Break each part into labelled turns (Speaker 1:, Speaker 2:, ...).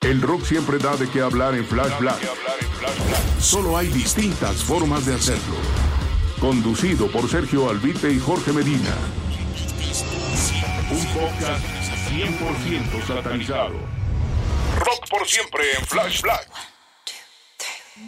Speaker 1: El rock siempre da de qué hablar en Flash Black. Solo hay distintas formas de hacerlo. Conducido por Sergio Albite y Jorge Medina. Un podcast 100% satanizado. Rock por siempre en Flash Black.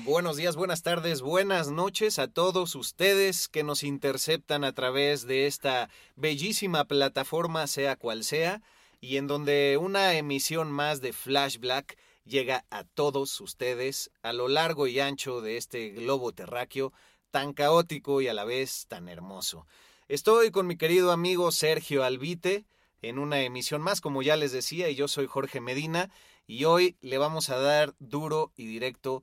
Speaker 2: Buenos días, buenas tardes, buenas noches a todos ustedes que nos interceptan a través de esta bellísima plataforma, sea cual sea, y en donde una emisión más de Flash Black llega a todos ustedes a lo largo y ancho de este globo terráqueo tan caótico y a la vez tan hermoso. Estoy con mi querido amigo Sergio Albite en una emisión más, como ya les decía, y yo soy Jorge Medina, y hoy le vamos a dar duro y directo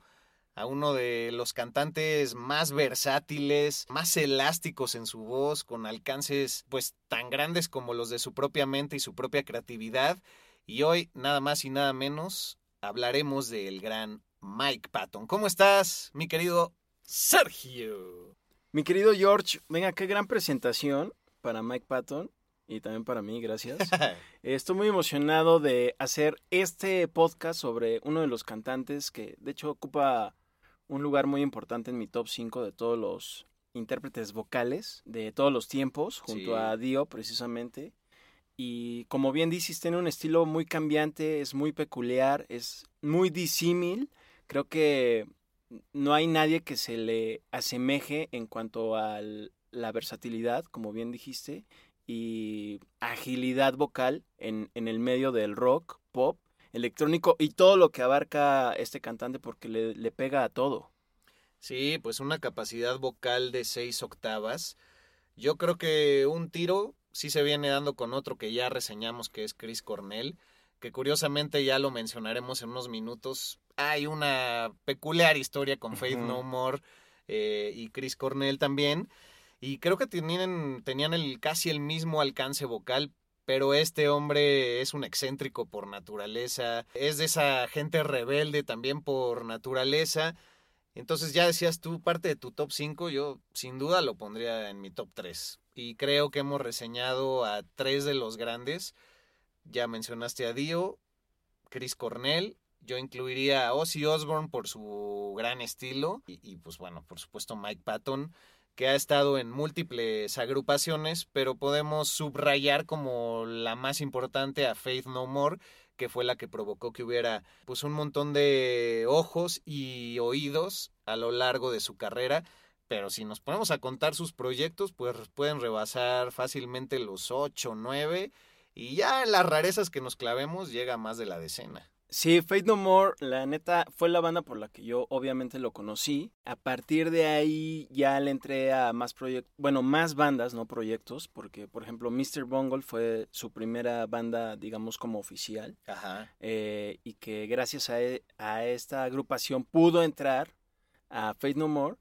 Speaker 2: uno de los cantantes más versátiles, más elásticos en su voz, con alcances pues tan grandes como los de su propia mente y su propia creatividad. Y hoy, nada más y nada menos, hablaremos del gran Mike Patton. ¿Cómo estás, mi querido Sergio?
Speaker 3: Mi querido George, venga, qué gran presentación para Mike Patton y también para mí, gracias. Estoy muy emocionado de hacer este podcast sobre uno de los cantantes que de hecho ocupa un lugar muy importante en mi top 5 de todos los intérpretes vocales de todos los tiempos, junto a Dio precisamente. Y como bien dices, tiene un estilo muy cambiante, es muy peculiar, es muy disímil. Creo que no hay nadie que se le asemeje en cuanto a la versatilidad, como bien dijiste, y agilidad vocal en, en el medio del rock, pop electrónico y todo lo que abarca este cantante porque le, le pega a todo.
Speaker 2: Sí, pues una capacidad vocal de seis octavas. Yo creo que un tiro sí se viene dando con otro que ya reseñamos que es Chris Cornell, que curiosamente ya lo mencionaremos en unos minutos. Hay una peculiar historia con Faith No More eh, y Chris Cornell también. Y creo que tenían, tenían el, casi el mismo alcance vocal, pero este hombre es un excéntrico por naturaleza, es de esa gente rebelde también por naturaleza. Entonces ya decías tú, parte de tu top 5, yo sin duda lo pondría en mi top 3. Y creo que hemos reseñado a tres de los grandes. Ya mencionaste a Dio, Chris Cornell, yo incluiría a Ozzy Osbourne por su gran estilo y, y pues bueno, por supuesto Mike Patton que ha estado en múltiples agrupaciones, pero podemos subrayar como la más importante a Faith No More, que fue la que provocó que hubiera pues un montón de ojos y oídos a lo largo de su carrera. Pero si nos ponemos a contar sus proyectos, pues pueden rebasar fácilmente los 8, 9 y ya en las rarezas que nos clavemos llega más de la decena.
Speaker 3: Sí, Fate No More, la neta, fue la banda por la que yo obviamente lo conocí. A partir de ahí ya le entré a más proyectos, bueno, más bandas, no proyectos, porque por ejemplo Mr. Bungle fue su primera banda, digamos, como oficial.
Speaker 2: Ajá.
Speaker 3: Eh, y que gracias a, e, a esta agrupación pudo entrar a Fate No More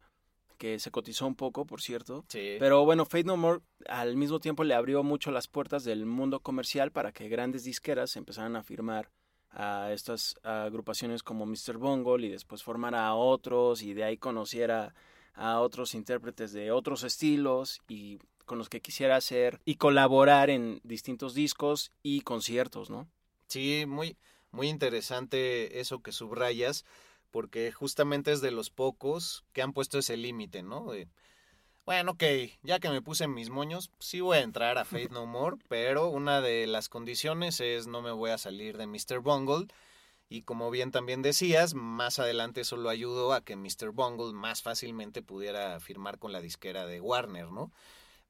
Speaker 3: que se cotizó un poco, por cierto.
Speaker 2: Sí.
Speaker 3: Pero bueno, Fate No More al mismo tiempo le abrió mucho las puertas del mundo comercial para que grandes disqueras empezaran a firmar a estas agrupaciones como Mr. Bungle y después formara a otros y de ahí conociera a otros intérpretes de otros estilos y con los que quisiera hacer y colaborar en distintos discos y conciertos, ¿no?
Speaker 2: Sí, muy, muy interesante eso que subrayas, porque justamente es de los pocos que han puesto ese límite, ¿no? Bueno, ok, ya que me puse en mis moños, sí voy a entrar a Faith No More, pero una de las condiciones es no me voy a salir de Mr. Bungle. Y como bien también decías, más adelante eso lo ayudó a que Mr. Bungle más fácilmente pudiera firmar con la disquera de Warner, ¿no?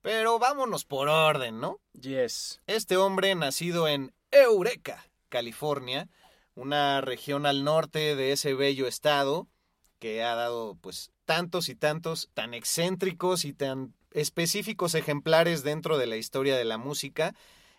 Speaker 2: Pero vámonos por orden, ¿no?
Speaker 3: Yes.
Speaker 2: Este hombre, nacido en Eureka, California, una región al norte de ese bello estado, que ha dado pues tantos y tantos tan excéntricos y tan específicos ejemplares dentro de la historia de la música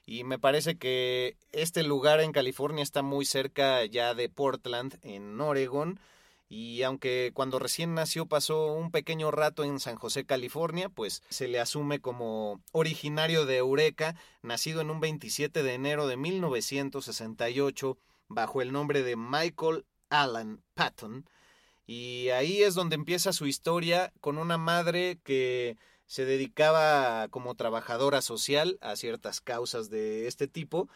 Speaker 2: y me parece que este lugar en California está muy cerca ya de Portland, en Oregon. Y aunque cuando recién nació pasó un pequeño rato en San José, California, pues se le asume como originario de Eureka, nacido en un 27 de enero de 1968 bajo el nombre de Michael Allen Patton. Y ahí es donde empieza su historia con una madre que se dedicaba como trabajadora social a ciertas causas de este tipo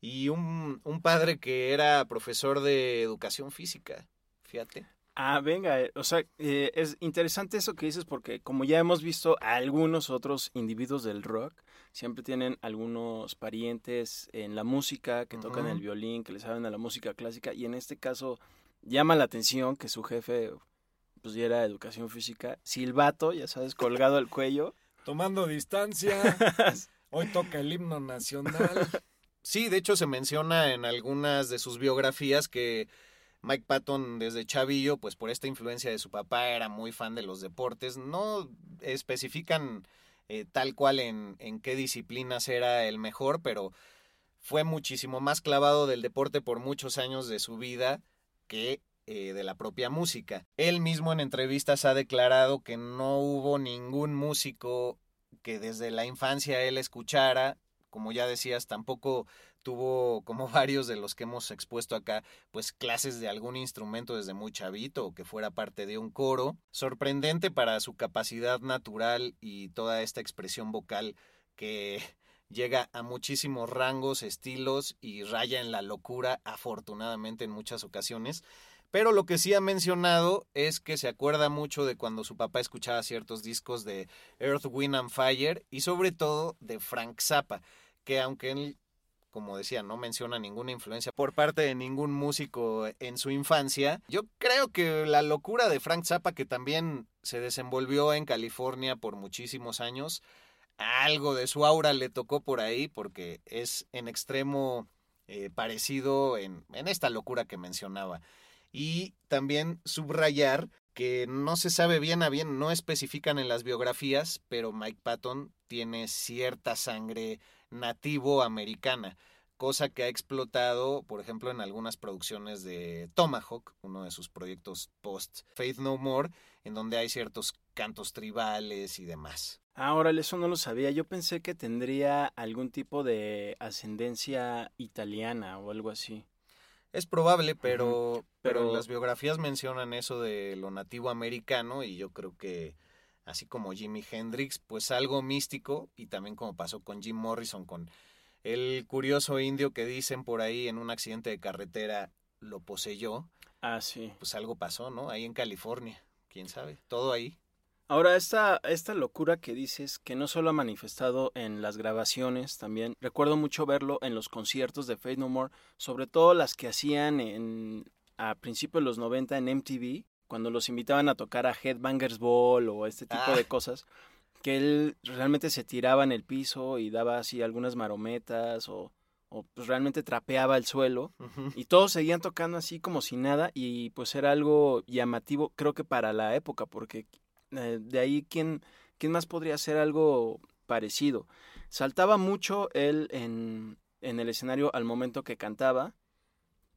Speaker 2: y un, un padre que era profesor de educación física, fíjate.
Speaker 3: Ah, venga, eh, o sea, eh, es interesante eso que dices porque como ya hemos visto algunos otros individuos del rock, siempre tienen algunos parientes en la música, que tocan el violín, que le saben a la música clásica, y en este caso llama la atención que su jefe pues ya era educación física. Silbato, ya sabes, colgado al cuello.
Speaker 4: Tomando distancia. Hoy toca el himno nacional.
Speaker 2: Sí, de hecho se menciona en algunas de sus biografías que Mike Patton desde chavillo, pues por esta influencia de su papá, era muy fan de los deportes. No especifican eh, tal cual en, en qué disciplinas era el mejor, pero fue muchísimo más clavado del deporte por muchos años de su vida que eh, de la propia música. Él mismo en entrevistas ha declarado que no hubo ningún músico que desde la infancia él escuchara, como ya decías, tampoco tuvo, como varios de los que hemos expuesto acá, pues clases de algún instrumento desde muy chavito o que fuera parte de un coro. Sorprendente para su capacidad natural y toda esta expresión vocal que llega a muchísimos rangos, estilos y raya en la locura, afortunadamente en muchas ocasiones. Pero lo que sí ha mencionado es que se acuerda mucho de cuando su papá escuchaba ciertos discos de Earth, Wind and Fire y sobre todo de Frank Zappa, que aunque él, como decía, no menciona ninguna influencia por parte de ningún músico en su infancia, yo creo que la locura de Frank Zappa, que también se desenvolvió en California por muchísimos años, algo de su aura le tocó por ahí porque es en extremo eh, parecido en, en esta locura que mencionaba y también subrayar que no se sabe bien a bien, no especifican en las biografías, pero Mike Patton tiene cierta sangre nativo americana, cosa que ha explotado, por ejemplo, en algunas producciones de Tomahawk, uno de sus proyectos post Faith No More, en donde hay ciertos cantos tribales y demás.
Speaker 3: Ahora, eso no lo sabía. Yo pensé que tendría algún tipo de ascendencia italiana o algo así.
Speaker 2: Es probable, pero, pero las biografías mencionan eso de lo nativo americano y yo creo que así como Jimi Hendrix, pues algo místico y también como pasó con Jim Morrison, con el curioso indio que dicen por ahí en un accidente de carretera lo poseyó.
Speaker 3: Ah, sí.
Speaker 2: Pues algo pasó, ¿no? Ahí en California, quién sabe, todo ahí.
Speaker 3: Ahora, esta, esta locura que dices, que no solo ha manifestado en las grabaciones, también recuerdo mucho verlo en los conciertos de Faith No More, sobre todo las que hacían en, a principios de los 90 en MTV, cuando los invitaban a tocar a Headbangers Ball o este tipo de ah. cosas, que él realmente se tiraba en el piso y daba así algunas marometas o, o pues realmente trapeaba el suelo y todos seguían tocando así como si nada y pues era algo llamativo creo que para la época porque eh, de ahí, ¿quién, ¿quién más podría hacer algo parecido? Saltaba mucho él en, en el escenario al momento que cantaba,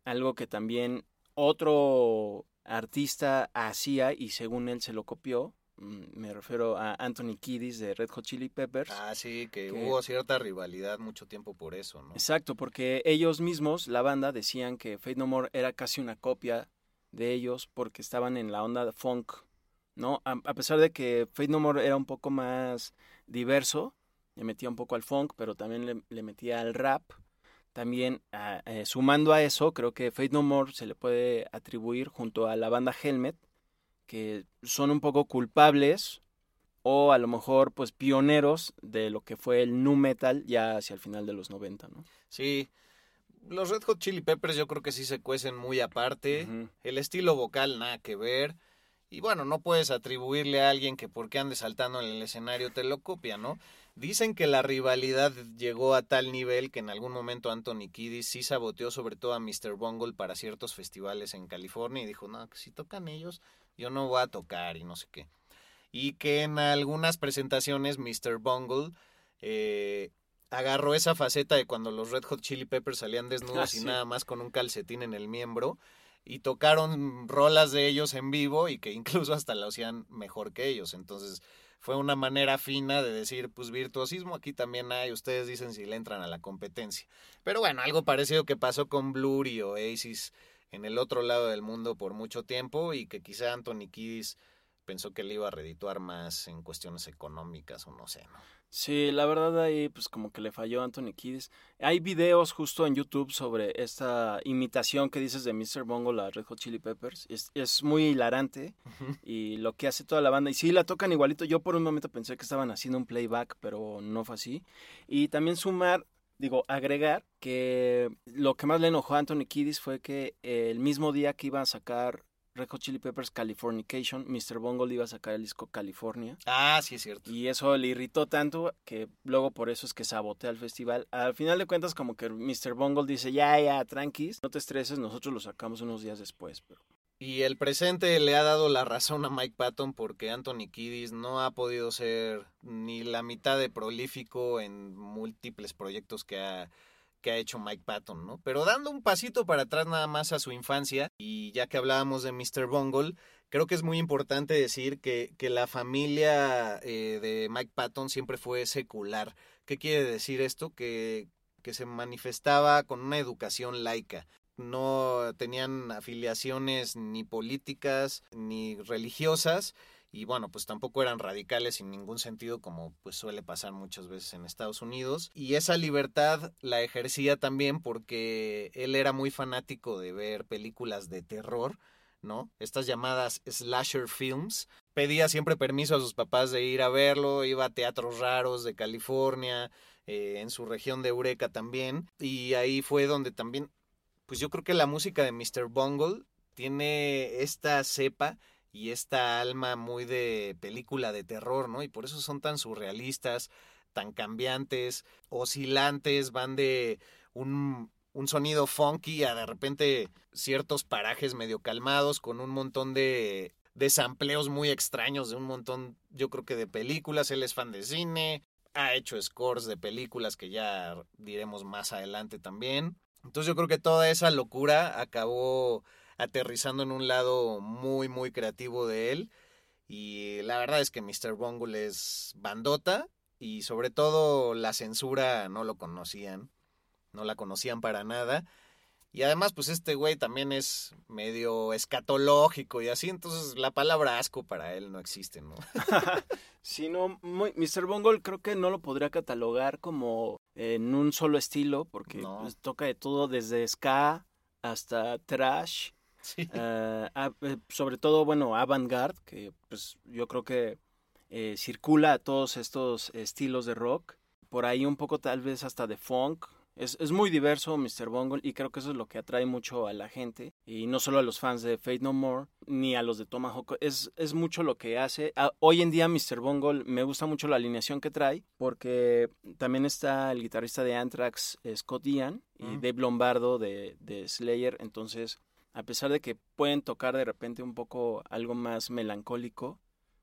Speaker 3: algo que también otro artista hacía y según él se lo copió. Mm, me refiero a Anthony Kiddis de Red Hot Chili Peppers.
Speaker 2: Ah, sí, que, hubo cierta rivalidad mucho tiempo por eso, ¿no?
Speaker 3: Exacto, porque ellos mismos, la banda, decían que Fate No More era casi una copia de ellos porque estaban en la onda de funk ¿no? A, pesar de que Fate No More era un poco más diverso, le metía un poco al funk, pero también le, metía al rap. También, ah, eh, sumando a eso, creo que Fate No More se le puede atribuir junto a la banda Helmet, que son un poco culpables o a lo mejor pues pioneros de lo que fue el nu metal ya hacia el final de los 90, ¿no?
Speaker 2: Sí, los Red Hot Chili Peppers yo creo que sí se cuecen muy aparte. El estilo vocal nada que ver. Y bueno, no puedes atribuirle a alguien que porque ande saltando en el escenario te lo copia, ¿no? Dicen que la rivalidad llegó a tal nivel que en algún momento Anthony Kiddis sí saboteó sobre todo a Mr. Bungle para ciertos festivales en California y dijo, no, que si tocan ellos, yo no voy a tocar y no sé qué. Y que en algunas presentaciones Mr. Bungle eh, agarró esa faceta de cuando los Red Hot Chili Peppers salían desnudos
Speaker 3: Ah,
Speaker 2: y
Speaker 3: sí.
Speaker 2: nada más con un calcetín en el miembro y tocaron rolas de ellos en vivo y que incluso hasta lo hacían mejor que ellos. Entonces fue una manera fina de decir, pues virtuosismo aquí también hay, ustedes dicen si le entran a la competencia. Pero bueno, algo parecido que pasó con Blur y Oasis en el otro lado del mundo por mucho tiempo y que quizá Anthony Kiddis pensó que le iba a redituar más en cuestiones económicas o no sé, ¿no?
Speaker 3: Sí, la verdad ahí pues como que le falló a Anthony Kiddis. Hay videos justo en YouTube sobre esta imitación que dices de Mr. Bungle a Red Hot Chili Peppers. Es, es muy hilarante y lo que hace toda la banda. Y sí, la tocan igualito. Yo por un momento pensé que estaban haciendo un playback, pero no fue así. Y también sumar, digo, agregar que lo que más le enojó a Anthony Kiddis fue que el mismo día que iba a sacar Red Hot Chili Peppers Californication, Mr. Bungle iba a sacar el disco California.
Speaker 2: Ah, sí es cierto.
Speaker 3: Y eso le irritó tanto que luego por eso es que sabotea el festival. Al final de cuentas, como que Mr. Bungle dice, ya, ya, tranquis, no te estreses, nosotros lo sacamos unos días después. Pero...
Speaker 2: Y el presente le ha dado la razón a Mike Patton porque Anthony Kiddis no ha podido ser ni la mitad de prolífico en múltiples proyectos que ha, que ha hecho Mike Patton, ¿no? Pero dando un pasito para atrás nada más a su infancia, y ya que hablábamos de Mr. Bungle, creo que es muy importante decir que, que la familia eh, de Mike Patton siempre fue secular. ¿Qué quiere decir esto? Que, que se manifestaba con una educación laica no tenían afiliaciones ni políticas ni religiosas y bueno, pues tampoco eran radicales en ningún sentido como pues suele pasar muchas veces en Estados Unidos y esa libertad la ejercía también porque él era muy fanático de ver películas de terror, ¿no? Estas llamadas slasher films. Pedía siempre permiso a sus papás de ir a verlo, iba a teatros raros de California, eh, en su región de Eureka también y ahí fue donde también pues yo creo que la música de Mr. Bungle tiene esta cepa y esta alma muy de película de terror, ¿no? Y por eso son tan surrealistas, tan cambiantes, oscilantes, van de un, un sonido funky a de repente ciertos parajes medio calmados con un montón de, de sampleos muy extraños de un montón, yo creo que de películas, él es fan de cine, ha hecho scores de películas que ya diremos más adelante también. Entonces yo creo que toda esa locura acabó aterrizando en un lado muy, muy creativo de él. Y la verdad es que Mr. Bungle es bandota y sobre todo la censura no lo conocían, no la conocían para nada. Y además, pues este güey también es medio escatológico y así, entonces la palabra asco para él no existe, ¿no?
Speaker 3: Sí, no, muy- Mr. Bungle creo que no lo podría catalogar como en un solo estilo, porque
Speaker 2: No.
Speaker 3: pues, toca de todo desde ska hasta trash,
Speaker 2: Sí.
Speaker 3: eh, a- eh, sobre todo, bueno, avant-garde, que pues yo creo que eh, circula a todos estos estilos de rock, por ahí un poco tal vez hasta de funk. Es, es muy diverso Mr. Bungle y creo que eso es lo que atrae mucho a la gente y no solo a los fans de Fate No More ni a los de Tomahawk, es, es mucho lo que hace. Ah, hoy en día Mr. Bungle me gusta mucho la alineación que trae porque también está el guitarrista de Anthrax, Scott Ian, y
Speaker 2: Mm.
Speaker 3: Dave Lombardo de, de Slayer, entonces a pesar de que pueden tocar de repente un poco algo más melancólico,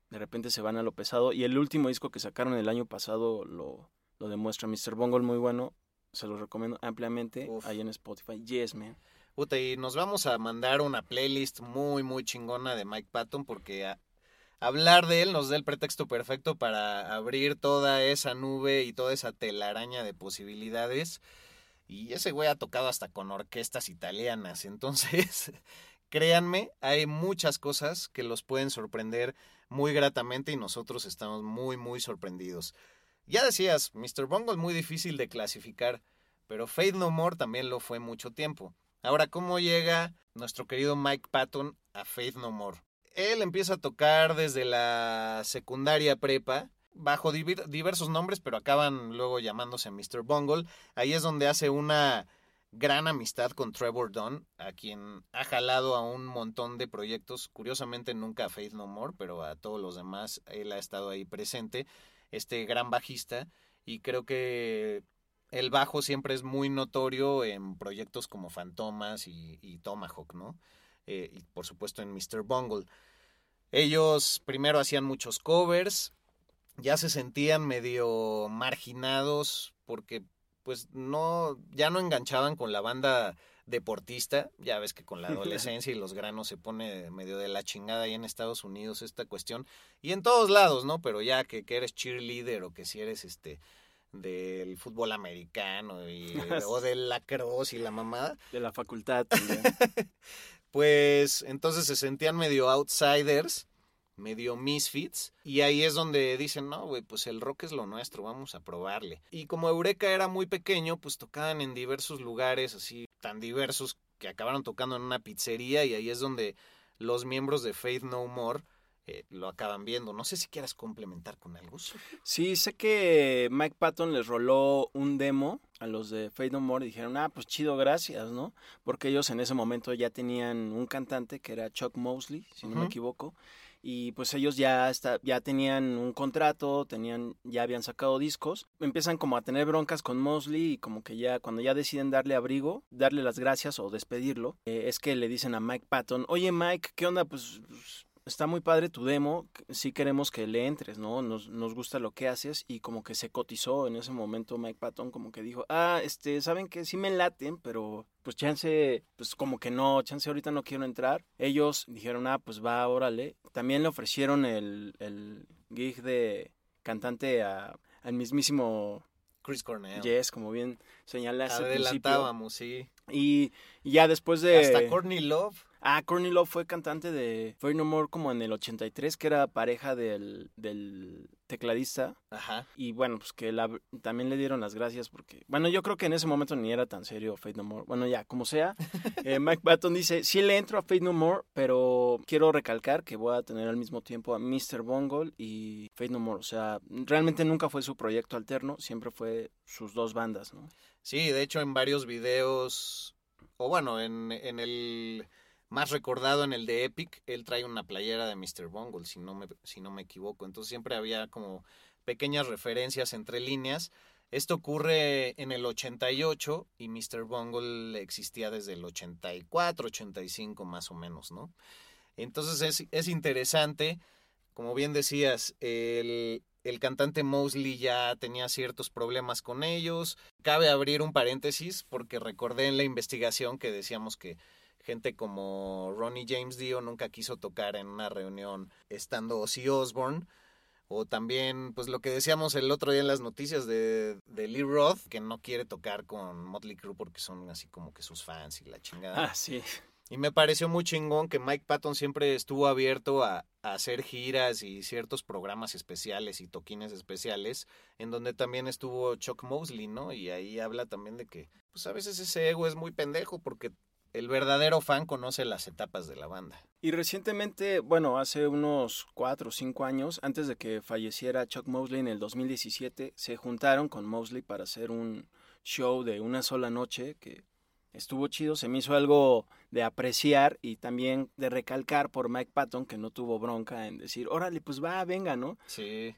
Speaker 3: de repente se van a lo pesado. Y el último disco que sacaron el año pasado lo, lo demuestra. Mr. Bungle, muy bueno. Se los recomiendo ampliamente
Speaker 2: Uf.
Speaker 3: ahí en Spotify. Yes, man.
Speaker 2: Puta, y nos vamos a mandar una playlist muy, muy chingona de Mike Patton porque a- hablar de él nos da el pretexto perfecto para abrir toda esa nube y toda esa telaraña de posibilidades. Y ese güey ha tocado hasta con orquestas italianas. Entonces, créanme, hay muchas cosas que los pueden sorprender muy gratamente y nosotros estamos muy, muy sorprendidos. Ya decías, Mr. Bungle muy difícil de clasificar, pero Faith No More también lo fue mucho tiempo. Ahora, ¿cómo llega nuestro querido Mike Patton a Faith No More? Él empieza a tocar desde la secundaria prepa, bajo diversos nombres, pero acaban luego llamándose Mr. Bungle. Ahí es donde hace una gran amistad con Trevor Dunn, a quien ha jalado a un montón de proyectos, curiosamente nunca a Faith No More, pero a todos los demás él ha estado ahí presente, este gran bajista, y creo que el bajo siempre es muy notorio en proyectos como Fantomas y, Tomahawk, ¿no? Eh, y por supuesto en Mr. Bungle. Ellos primero hacían muchos covers, ya se sentían medio marginados porque pues no, ya no enganchaban con la banda deportista, ya ves que con la adolescencia y los granos se pone medio de la chingada ahí en Estados Unidos esta cuestión, y en todos lados, ¿no? Pero ya que, que eres cheerleader o que si eres este del fútbol americano y, o del lacrosse y la mamada.
Speaker 3: De la facultad
Speaker 2: pues entonces se sentían medio outsiders, medio misfits, y ahí es donde dicen, no, güey, pues el rock es lo nuestro, vamos a probarle. Y como Eureka era muy pequeño, pues tocaban en diversos lugares, así tan diversos, que acabaron tocando en una pizzería, y ahí es donde los miembros de Faith No More eh, lo acaban viendo. No sé si quieras complementar con algo.
Speaker 3: Sí, sé que Mike Patton les roló un demo a los de Fade No More y dijeron, ah, pues chido, gracias, ¿no? Porque ellos en ese momento ya tenían un cantante que era Chuck Mosley, si no me equivoco, y pues ellos ya, está, ya tenían un contrato, tenían, ya habían sacado discos, empiezan como a tener broncas con Mosley y como que ya cuando ya deciden darle abrigo, darle las gracias o despedirlo, eh, es que le dicen a Mike Patton, oye Mike, ¿qué onda? pues, pues está muy padre tu demo, sí queremos que le entres, ¿no? Nos, nos gusta lo que haces y como que se cotizó en ese momento Mike Patton, como que dijo, ah, este, saben que sí me laten, pero pues chance, pues como que no, chance ahorita no quiero entrar. Ellos dijeron, ah, pues va, órale. También le ofrecieron el, el gig de cantante a, al mismísimo
Speaker 2: Chris Cornell.
Speaker 3: Yes, como bien señalaste.
Speaker 2: Adelantábamos, sí.
Speaker 3: Y, y, ya después de...
Speaker 2: Hasta Courtney Love.
Speaker 3: Ah, Courtney Love fue cantante de Fire No More como en el 83, que era pareja del, del tecladista.
Speaker 2: Ajá.
Speaker 3: Y bueno, pues que la, también le dieron las gracias porque, bueno, yo creo que en ese momento ni era tan serio Fate No More. Bueno, ya, como sea, eh, Mike Patton dice, sí le entro a Fate No More, pero quiero recalcar que voy a tener al mismo tiempo a Mr. Bungle y Fate No More. O sea, realmente nunca fue su proyecto alterno, siempre fue sus dos bandas, ¿no?
Speaker 2: Sí, de hecho en varios videos, o bueno, en, en el más recordado en el de Epic, él trae una playera de Mr. Bungle, si no me, si no me equivoco. Entonces siempre había como pequeñas referencias entre líneas. Esto ocurre en el 88 y Mr. Bungle existía desde el 84, 85 más o menos, ¿no? Entonces es, es interesante, como bien decías, el, el cantante Mosley ya tenía ciertos problemas con ellos. Cabe abrir un paréntesis porque recordé en la investigación que decíamos que gente como Ronnie James Dio nunca quiso tocar en una reunión estando Ozzy Osbourne. O también, pues lo que decíamos el otro día en las noticias de, de Lee Roth, que no quiere tocar con Motley Crue porque son así como que sus fans y la chingada.
Speaker 3: Ah, sí.
Speaker 2: Y me pareció muy chingón que Mike Patton siempre estuvo abierto a, hacer giras y ciertos programas especiales y toquines especiales, en donde también estuvo Chuck Mosley, ¿no? Y ahí habla también de que, pues a veces ese ego es muy pendejo porque el verdadero fan conoce las etapas de la banda.
Speaker 3: Y recientemente, bueno, hace unos cuatro o cinco años, antes de que falleciera Chuck Mosley en el 2017, se juntaron con Mosley para hacer un show de una sola noche que estuvo chido, se me hizo algo de apreciar y también de recalcar por Mike Patton que no tuvo bronca en decir, órale, pues va, venga, ¿no?
Speaker 2: Sí,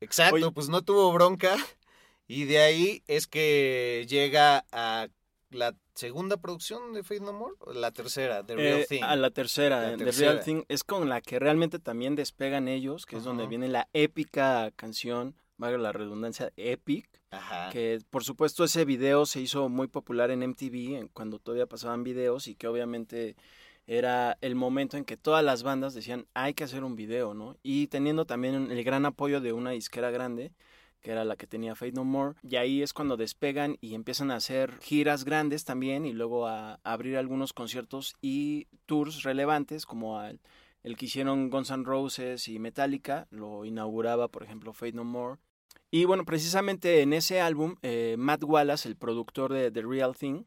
Speaker 2: exacto, pues no tuvo bronca y de ahí es que llega a la segunda producción de Faith No More, la tercera, The Real
Speaker 3: eh,
Speaker 2: Thing.
Speaker 3: A la tercera, The Real Thing es con la que realmente también despegan ellos, que es donde viene la épica canción, valga la redundancia, Epic.
Speaker 2: Ajá.
Speaker 3: Que por supuesto ese video se hizo muy popular en MTV cuando todavía pasaban videos y que obviamente era el momento en que todas las bandas decían hay que hacer un video, ¿no? Y teniendo también el gran apoyo de una disquera grande, que era la que tenía Fate No More, y ahí es cuando despegan y empiezan a hacer giras grandes también y luego a, abrir algunos conciertos y tours relevantes como el que hicieron Guns N' Roses y Metallica, lo inauguraba por ejemplo Fate No More. Y bueno, precisamente en ese álbum, eh, Matt Wallace, el productor de The Real Thing,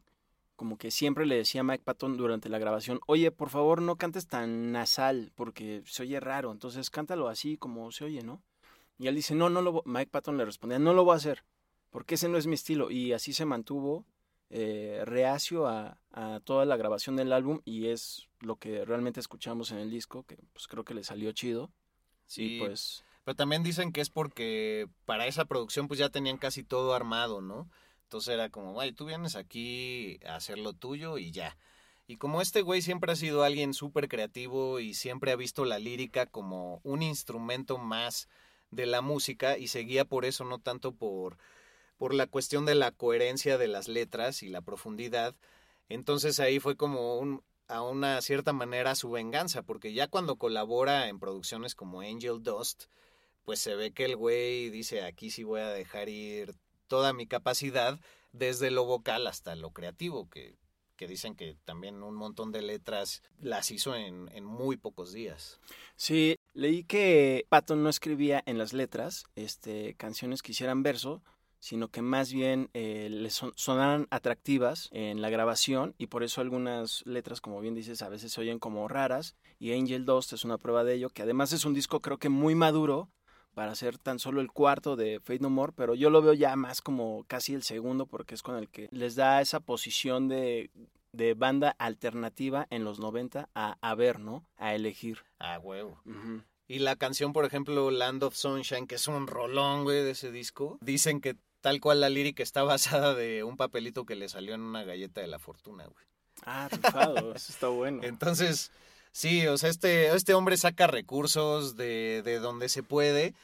Speaker 3: como que siempre le decía a Mike Patton durante la grabación, oye, por favor no cantes tan nasal porque se oye raro, entonces cántalo así como se oye, ¿no? Y él dice, no, no lo Mike Patton le respondía, no lo voy a hacer, porque ese no es mi estilo. Y así se mantuvo eh, reacio a, a, toda la grabación del álbum y es lo que realmente escuchamos en el disco, que pues creo que le salió chido.
Speaker 2: Sí,
Speaker 3: pues...
Speaker 2: Pero también dicen que es porque para esa producción pues ya tenían casi todo armado, ¿no? Entonces era como, güey, tú vienes aquí a hacer lo tuyo y ya. Y como este güey siempre ha sido alguien súper creativo y siempre ha visto la lírica como un instrumento más de la música y seguía por eso, no tanto por, por la cuestión de la coherencia de las letras y la profundidad. Entonces ahí fue como un, a una cierta manera su venganza, porque ya cuando colabora en producciones como Angel Dust, pues se ve que el güey dice, aquí sí voy a dejar ir toda mi capacidad, desde lo vocal hasta lo creativo, que, que dicen que también un montón de letras las hizo en, en muy pocos días.
Speaker 3: Sí, leí que Patton no escribía en las letras este, canciones que hicieran verso, sino que más bien eh, le son, sonaran atractivas en la grabación y por eso algunas letras, como bien dices, a veces se oyen como raras y Angel Dust es una prueba de ello, que además es un disco creo que muy maduro para ser tan solo el cuarto de Fate No More, pero yo lo veo ya más como casi el segundo porque es con el que les da esa posición de, de banda alternativa en los 90 a, a ver, ¿no? A elegir.
Speaker 2: Ah, huevo. Y la canción, por ejemplo, Land of Sunshine, que es un rolón, güey, de ese disco, dicen que tal cual la lírica está basada de un papelito que le salió en una galleta de la fortuna, güey.
Speaker 3: Ah, rifado, eso está bueno.
Speaker 2: Entonces, sí, o sea, este, este hombre saca recursos de, de donde se puede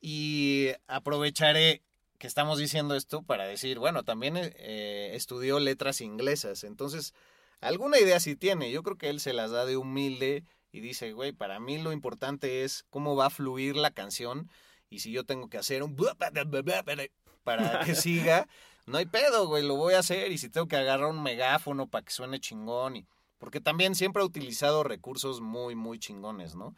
Speaker 2: y aprovecharé que estamos diciendo esto para decir, bueno, también eh, estudió letras inglesas, entonces alguna idea sí tiene, yo creo que él se las da de humilde y dice, güey, para mí lo importante es cómo va a fluir la canción y si yo tengo que hacer un para que siga, no hay pedo, güey, lo voy a hacer y si tengo que agarrar un megáfono para que suene chingón y porque también siempre ha utilizado recursos muy muy chingones, ¿no?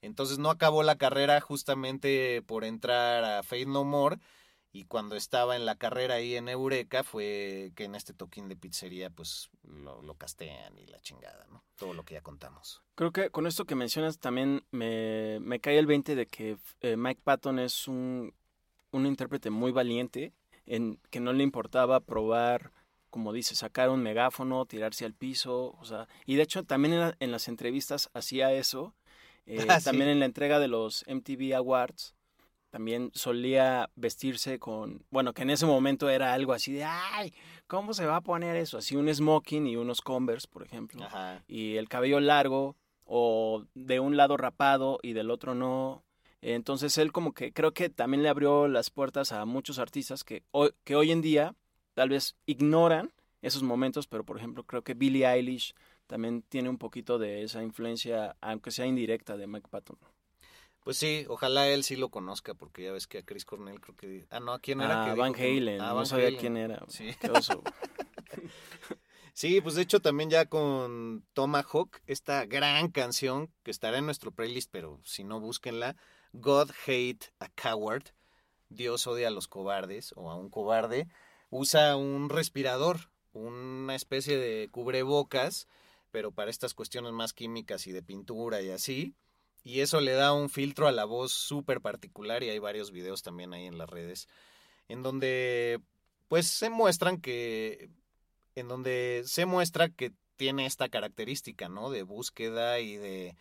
Speaker 2: Entonces no acabó la carrera justamente por entrar a Faith No More y cuando estaba en la carrera ahí en Eureka fue que en este toquín de pizzería pues lo, lo, castean y la chingada, ¿no? Todo lo que ya contamos.
Speaker 3: Creo que con esto que mencionas también me, me cae el 20 de que eh, Mike Patton es un, un intérprete muy valiente en que no le importaba probar como dice, sacar un megáfono, tirarse al piso, o sea, y de hecho también en, la, en las entrevistas hacía eso, eh, ah, también sí. en la entrega de los MTV Awards, también solía vestirse con, bueno, que en ese momento era algo así de, ay, ¿cómo se va a poner eso? Así un smoking y unos Converse, por ejemplo,
Speaker 2: Ajá.
Speaker 3: y el cabello largo o de un lado rapado y del otro no. Entonces él como que creo que también le abrió las puertas a muchos artistas que hoy, que hoy en día tal vez ignoran esos momentos, pero por ejemplo creo que Billie Eilish también tiene un poquito de esa influencia, aunque sea indirecta, de Mike Patton.
Speaker 2: Pues sí, ojalá él sí lo conozca, porque ya ves que a Chris Cornell creo que... Ah, no, ¿a quién era?
Speaker 3: Ah,
Speaker 2: que
Speaker 3: Van Halen,
Speaker 2: ah,
Speaker 3: no
Speaker 2: Van
Speaker 3: sabía
Speaker 2: Halen.
Speaker 3: quién era.
Speaker 2: Sí.
Speaker 3: Qué oso.
Speaker 2: sí, pues de hecho también ya con Tomahawk, esta gran canción que estará en nuestro playlist, pero si no, búsquenla, God Hate a Coward, Dios odia a los cobardes o a un cobarde, usa un respirador, una especie de cubrebocas, pero para estas cuestiones más químicas y de pintura y así. Y eso le da un filtro a la voz súper particular y hay varios videos también ahí en las redes, en donde pues se muestran que, en donde se muestra que tiene esta característica, ¿no? De búsqueda y de,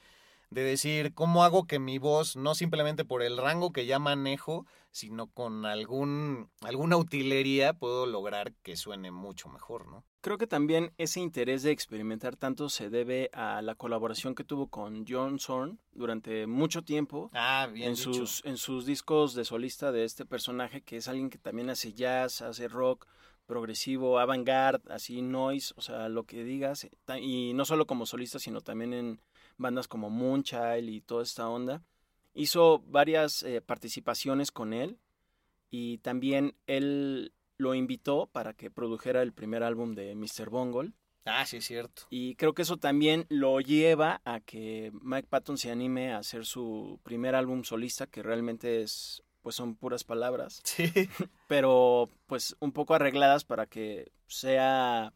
Speaker 2: de decir cómo hago que mi voz, no simplemente por el rango que ya manejo, sino con algún, alguna utilería puedo lograr que suene mucho mejor, ¿no?
Speaker 3: Creo que también ese interés de experimentar tanto se debe a la colaboración que tuvo con John Zorn durante mucho tiempo.
Speaker 2: Ah, bien
Speaker 3: en
Speaker 2: dicho.
Speaker 3: sus en sus discos de solista de este personaje que es alguien que también hace jazz, hace rock progresivo, avant-garde, así noise, o sea, lo que digas y no solo como solista, sino también en bandas como Moonchild y toda esta onda. Hizo varias eh, participaciones con él y también él lo invitó para que produjera el primer álbum de Mr. Bungle.
Speaker 2: Ah, sí, es cierto.
Speaker 3: Y creo que eso también lo lleva a que Mike Patton se anime a hacer su primer álbum solista, que realmente es, pues son puras palabras.
Speaker 2: Sí.
Speaker 3: Pero pues un poco arregladas para que sea,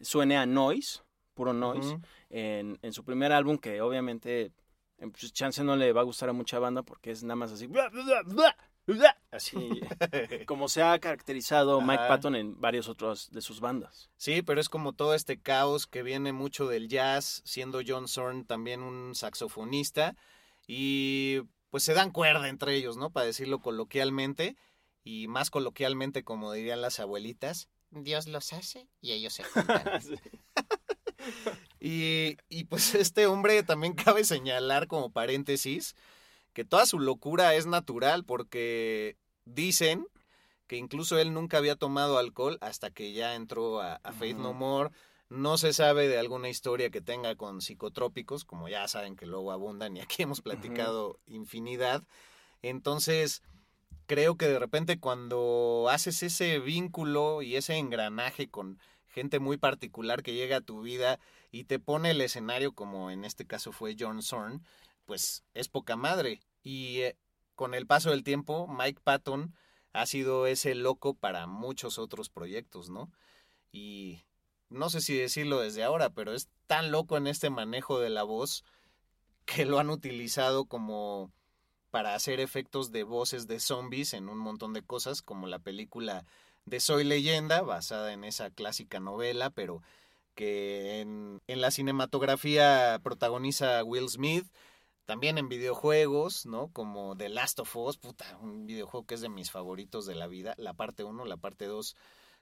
Speaker 3: suene a noise, puro noise, uh -huh. en, en, su primer álbum, que obviamente, pues chance no le va a gustar a mucha banda porque es nada más así, Así como se ha caracterizado Mike
Speaker 2: Ajá.
Speaker 3: Patton en varios otros de sus bandas.
Speaker 2: Sí, pero es como todo este caos que viene mucho del jazz, siendo John Zorn también un saxofonista y pues se dan cuerda entre ellos, ¿no? Para decirlo coloquialmente y más coloquialmente como dirían las abuelitas, Dios los hace y ellos se juntan. Y, y pues este hombre también cabe señalar como paréntesis que toda su locura es natural porque dicen que incluso él nunca había tomado alcohol hasta que ya entró a, a Faith No. More. No se sabe de alguna historia que tenga con psicotrópicos, como ya saben que luego abundan y aquí hemos platicado infinidad. Entonces, creo que de repente cuando haces ese vínculo y ese engranaje con gente muy particular que llega a tu vida y te pone el escenario, como en este caso fue John Zorn, pues es poca madre. Y eh, con el paso del tiempo, Mike Patton ha sido ese loco para muchos otros proyectos, ¿no? Y no sé si decirlo desde ahora, pero es tan loco en este manejo de la voz que lo han utilizado como para hacer efectos de voces de zombies en un montón de cosas, como la película de Soy leyenda, basada en esa clásica novela, pero que en, la cinematografía protagoniza Will Smith, también en videojuegos, ¿no? Como The Last of Us, puta, un videojuego que es de mis favoritos de la vida, la parte 1, la parte 2.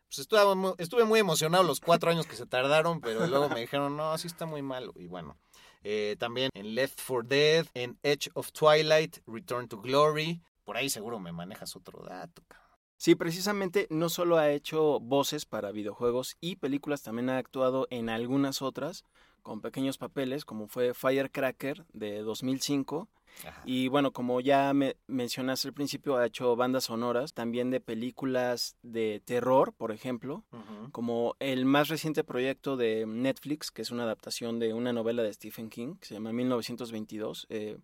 Speaker 2: Pues estuve, estuve muy emocionado los cuatro años que se tardaron, pero luego me dijeron, no, así está muy malo. Y bueno, eh, también en Left 4 Dead, en Edge of Twilight, Return to Glory. Por ahí seguro me manejas otro dato. cabrón.
Speaker 3: Sí, precisamente no solo ha hecho voces para videojuegos y películas, también ha actuado en algunas otras con pequeños papeles, como fue Firecracker de 2005.
Speaker 2: Ajá.
Speaker 3: Y bueno, como ya me mencionaste al principio, ha hecho bandas sonoras, también de películas de terror, por ejemplo, como el más reciente proyecto de Netflix, que es una adaptación de una novela de Stephen King, que se llama 1922. Eh,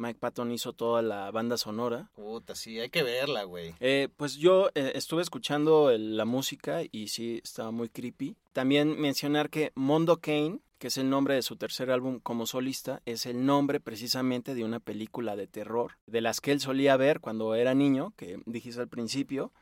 Speaker 3: Mike Patton hizo toda la banda sonora.
Speaker 2: Puta, sí, hay que verla, güey.
Speaker 3: Eh, pues yo eh, estuve escuchando el- la música y sí, estaba muy creepy. También mencionar que Mondo Kane, que es el nombre de su tercer álbum como solista, es el nombre precisamente de una película de terror, de las que él solía ver cuando era niño, que dijiste al principio.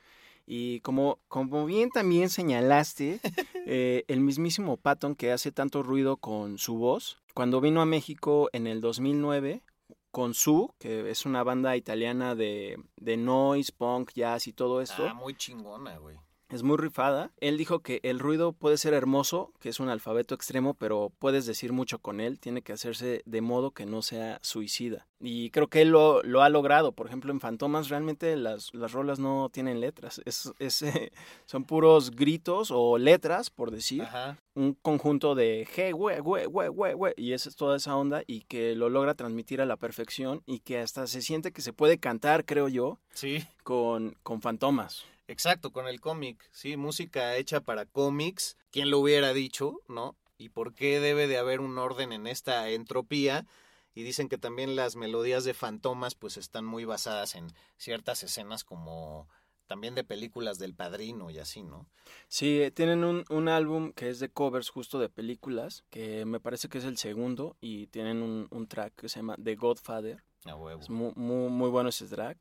Speaker 3: Y como, como bien también señalaste, eh, el mismísimo Patton que hace tanto ruido con su voz, cuando vino a México en el 2009, con Su, que es una banda italiana de, de noise, punk, jazz y todo esto,
Speaker 2: Ah, muy chingona, güey.
Speaker 3: Es muy rifada. Él dijo que el ruido puede ser hermoso, que es un alfabeto extremo, pero puedes decir mucho con él. Tiene que hacerse de modo que no sea suicida. Y creo que él lo, lo ha logrado. Por ejemplo, en Fantomas realmente las, las rolas no tienen letras. Es, es, son puros gritos o letras, por decir.
Speaker 2: Ajá.
Speaker 3: Un conjunto de hey, güey, güey, güey, güey, güey. Y esa es toda esa onda y que lo logra transmitir a la perfección y que hasta se siente que se puede cantar, creo yo,
Speaker 2: Sí.
Speaker 3: con, con Fantomas.
Speaker 2: Exacto, con el cómic, sí, música hecha para cómics. ¿Quién lo hubiera dicho, no? ¿Y por qué debe de haber un orden en esta entropía? Y dicen que también las melodías de Fantomas pues están muy basadas en ciertas escenas como también de películas del Padrino y así, ¿no?
Speaker 3: Sí, eh, tienen un, un álbum que es de covers justo de películas, que me parece que es el segundo, y tienen un, un track que se llama The Godfather.
Speaker 2: A huevo.
Speaker 3: Es muy, muy, muy bueno ese track,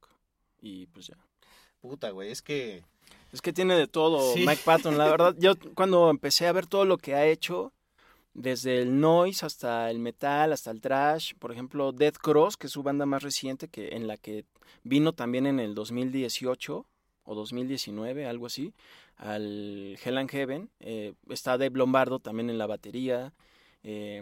Speaker 3: y pues ya.
Speaker 2: Puta, güey, es que
Speaker 3: Es que tiene de todo
Speaker 2: Sí.
Speaker 3: Mike Patton, la verdad. Yo cuando empecé a ver todo lo que ha hecho, desde el noise hasta el metal, hasta el trash, por ejemplo, Dead Cross, que es su banda más reciente, que en la que vino también en el 2018 o 2019, algo así, al Hell and Heaven. eh, está Dave Lombardo también en la batería. eh,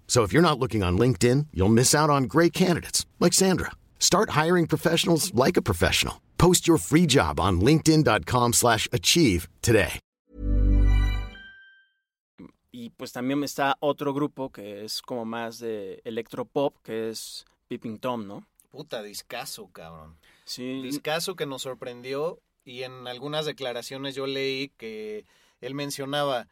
Speaker 5: So if you're not looking on LinkedIn, you'll miss out on great candidates like Sandra. Start hiring professionals like a professional. Post your free job on linkedin.com/achieve slash achieve today.
Speaker 3: Y pues también está otro grupo que es como más de electropop, que es Peeping Tom, ¿no?
Speaker 2: Puta discazo, cabrón.
Speaker 3: Sí.
Speaker 2: Discazo que nos sorprendió y en algunas declaraciones yo leí que él mencionaba,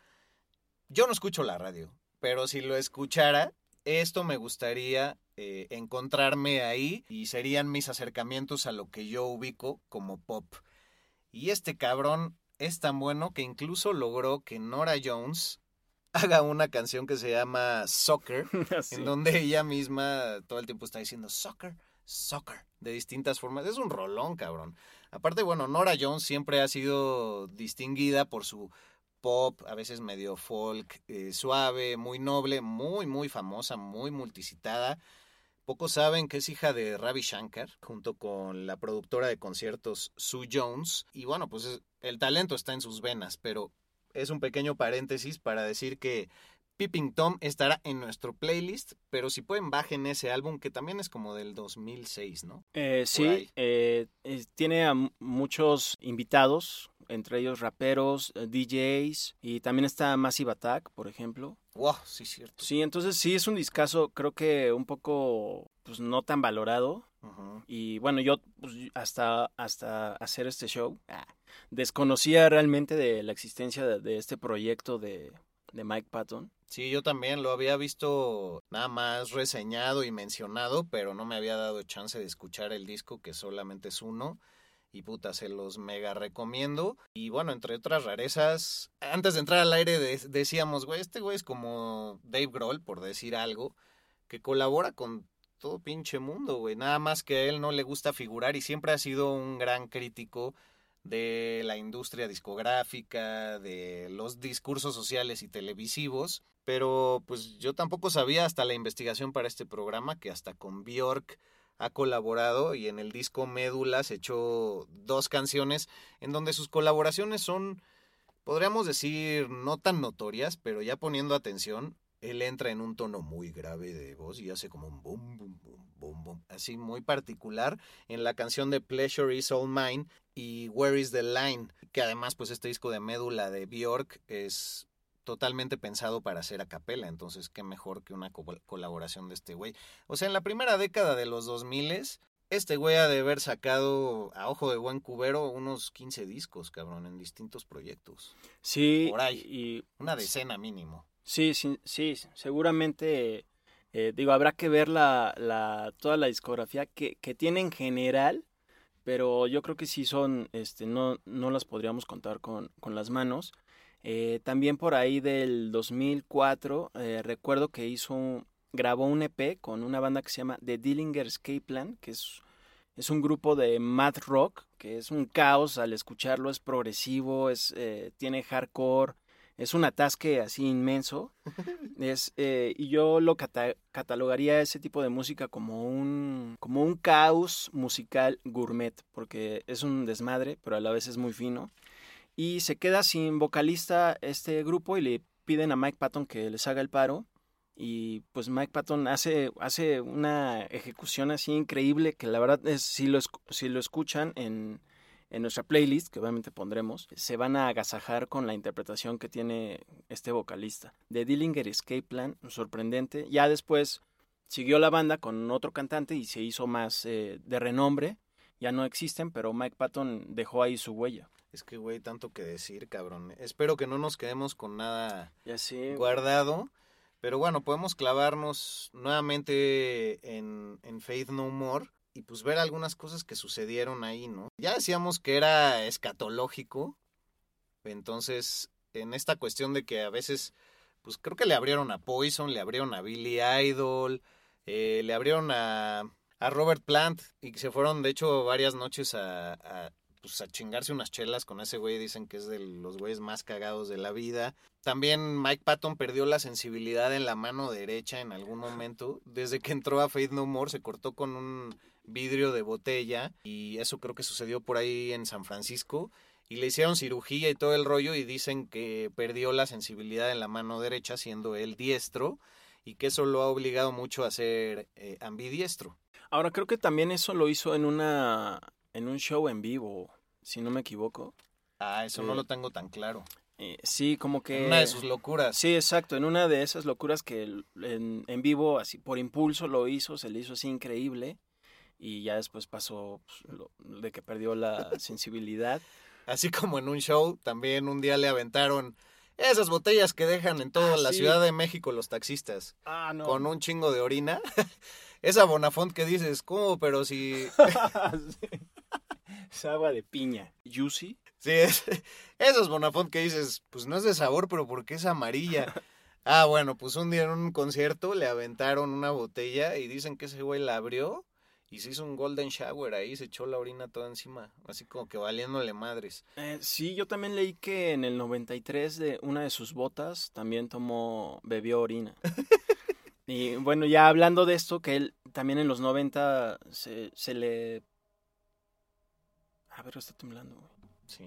Speaker 2: yo no escucho la radio, pero si lo escuchara, esto me gustaría eh, encontrarme ahí y serían mis acercamientos a lo que yo ubico como pop. Y este cabrón es tan bueno que incluso logró que Nora Jones haga una canción que se llama Soccer,
Speaker 3: Sí.
Speaker 2: en donde ella misma todo el tiempo está diciendo soccer, soccer, de distintas formas. Es un rolón, cabrón. Aparte, bueno, Nora Jones siempre ha sido distinguida por su pop, a veces medio folk, eh, suave, muy noble, muy, muy famosa, muy multicitada. Pocos saben que es hija de Ravi Shankar, junto con la productora de conciertos Sue Jones. Y bueno, pues es- el talento está en sus venas, pero es un pequeño paréntesis para decir que Peeping Tom estará en nuestro playlist, pero si pueden bajen ese álbum que también es como del 2006, ¿no?
Speaker 3: Eh, sí, eh, tiene a mu- muchos invitados, entre ellos raperos, eh, DJs, y también está Massive Attack, por ejemplo.
Speaker 2: Wow, sí, cierto.
Speaker 3: Sí, entonces sí es un discazo, creo que un poco, pues no tan valorado. Y bueno, yo pues, hasta, hasta hacer este show ah, desconocía realmente de la existencia de, de este proyecto de, de Mike Patton.
Speaker 2: Sí, yo también lo había visto nada más reseñado y mencionado, pero no me había dado chance de escuchar el disco, que solamente es uno. Y puta, se los mega recomiendo. Y bueno, entre otras rarezas, antes de entrar al aire de- decíamos, güey, este güey es como Dave Grohl, por decir algo, que colabora con todo pinche mundo, güey. Nada más que a él no le gusta figurar y siempre ha sido un gran crítico de la industria discográfica, de los discursos sociales y televisivos, pero pues yo tampoco sabía hasta la investigación para este programa que hasta con Bjork ha colaborado y en el disco Médulas echó dos canciones en donde sus colaboraciones son, podríamos decir, no tan notorias, pero ya poniendo atención, él entra en un tono muy grave de voz y hace como un boom, boom, boom, boom, boom, así muy particular en la canción de Pleasure is All Mine y Where is the Line, que además pues este disco de Médula de Bjork es totalmente pensado para hacer a capela, entonces qué mejor que una co- colaboración de este güey. O sea, en la primera década de los 2000 este güey ha de haber sacado a ojo de buen cubero unos 15 discos, cabrón, en distintos proyectos.
Speaker 3: Sí,
Speaker 2: Por ahí.
Speaker 3: y
Speaker 2: Una decena mínimo.
Speaker 3: Sí, sí, sí, seguramente, eh, digo, habrá que ver la, la, toda la discografía que, que tiene en general, pero yo creo que sí son, este, no, no las podríamos contar con, con las manos. Eh, también por ahí del 2004, eh, recuerdo que hizo un- grabó un EP con una banda que se llama The Dillinger Escape Plan, que es, es un grupo de math rock, que es un caos al escucharlo, es progresivo, es, eh, tiene hardcore, es un atasque así inmenso. Es, eh, y yo lo cata- catalogaría ese tipo de música como un, como un caos musical gourmet, porque es un desmadre, pero a la vez es muy fino. Y se queda sin vocalista este grupo y le piden a Mike Patton que les haga el paro. Y pues Mike Patton hace, hace una ejecución así increíble que la verdad es, si lo, si lo escuchan en, en nuestra playlist, que obviamente pondremos, se van a agasajar con la interpretación que tiene este vocalista. De Dillinger Escape Plan, sorprendente. Ya después siguió la banda con otro cantante y se hizo más eh, de renombre. Ya no existen, pero Mike Patton dejó ahí su huella.
Speaker 2: Es que, güey, tanto que decir, cabrón. Espero que no nos quedemos con nada
Speaker 3: Ya
Speaker 2: guardado. Pero bueno, podemos clavarnos nuevamente en, en Faith No More y pues ver algunas cosas que sucedieron ahí, ¿no? Ya decíamos que era escatológico. Entonces, en esta cuestión de que a veces, pues creo que le abrieron a Poison, le abrieron a Billy Idol, eh, le abrieron a, a Robert Plant y se fueron, de hecho, varias noches a, a, pues, a chingarse unas chelas con ese güey. Dicen que es de los güeyes más cagados de la vida. También Mike Patton perdió la sensibilidad en la mano derecha en algún momento. Desde que entró a Faith No More se cortó con un vidrio de botella y eso creo que sucedió por ahí en San Francisco. Y le hicieron cirugía y todo el rollo y dicen que perdió la sensibilidad en la mano derecha siendo él diestro y que eso lo ha obligado mucho a ser eh, ambidiestro.
Speaker 3: Ahora creo que también eso lo hizo en una en un show en vivo, si no me equivoco.
Speaker 2: Ah, eso
Speaker 3: Eh,
Speaker 2: no lo tengo tan claro.
Speaker 3: Eh, sí, como que...
Speaker 2: En una de sus locuras.
Speaker 3: Sí, exacto, en una de esas locuras que en, en vivo, así por impulso lo hizo, se le hizo así increíble y ya después pasó pues, lo- de que perdió la sensibilidad.
Speaker 2: Así como en un show, también un día le aventaron esas botellas que dejan en toda
Speaker 3: Ah,
Speaker 2: la
Speaker 3: sí.
Speaker 2: Ciudad de México los taxistas.
Speaker 3: Ah, no.
Speaker 2: Con un chingo de orina. Esa Bonafont que dices, ¿cómo? Pero si...
Speaker 3: Es agua de piña. Juicy.
Speaker 2: Sí, es, esos Bonafont que dices, pues no es de sabor, pero ¿por qué es amarilla? Ah, bueno, pues un día en un concierto le aventaron una botella y dicen que ese güey la abrió y se hizo un golden shower ahí, se echó la orina toda encima, así como que valiéndole madres.
Speaker 3: Eh, sí, yo también leí que en el 93 de una de sus botas también tomó, bebió orina. y bueno, ya hablando de esto, que él también en los 90 se, se le... A ver, está temblando. güey.
Speaker 2: Sí.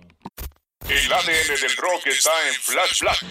Speaker 1: El ADN del rock está en Flash Black.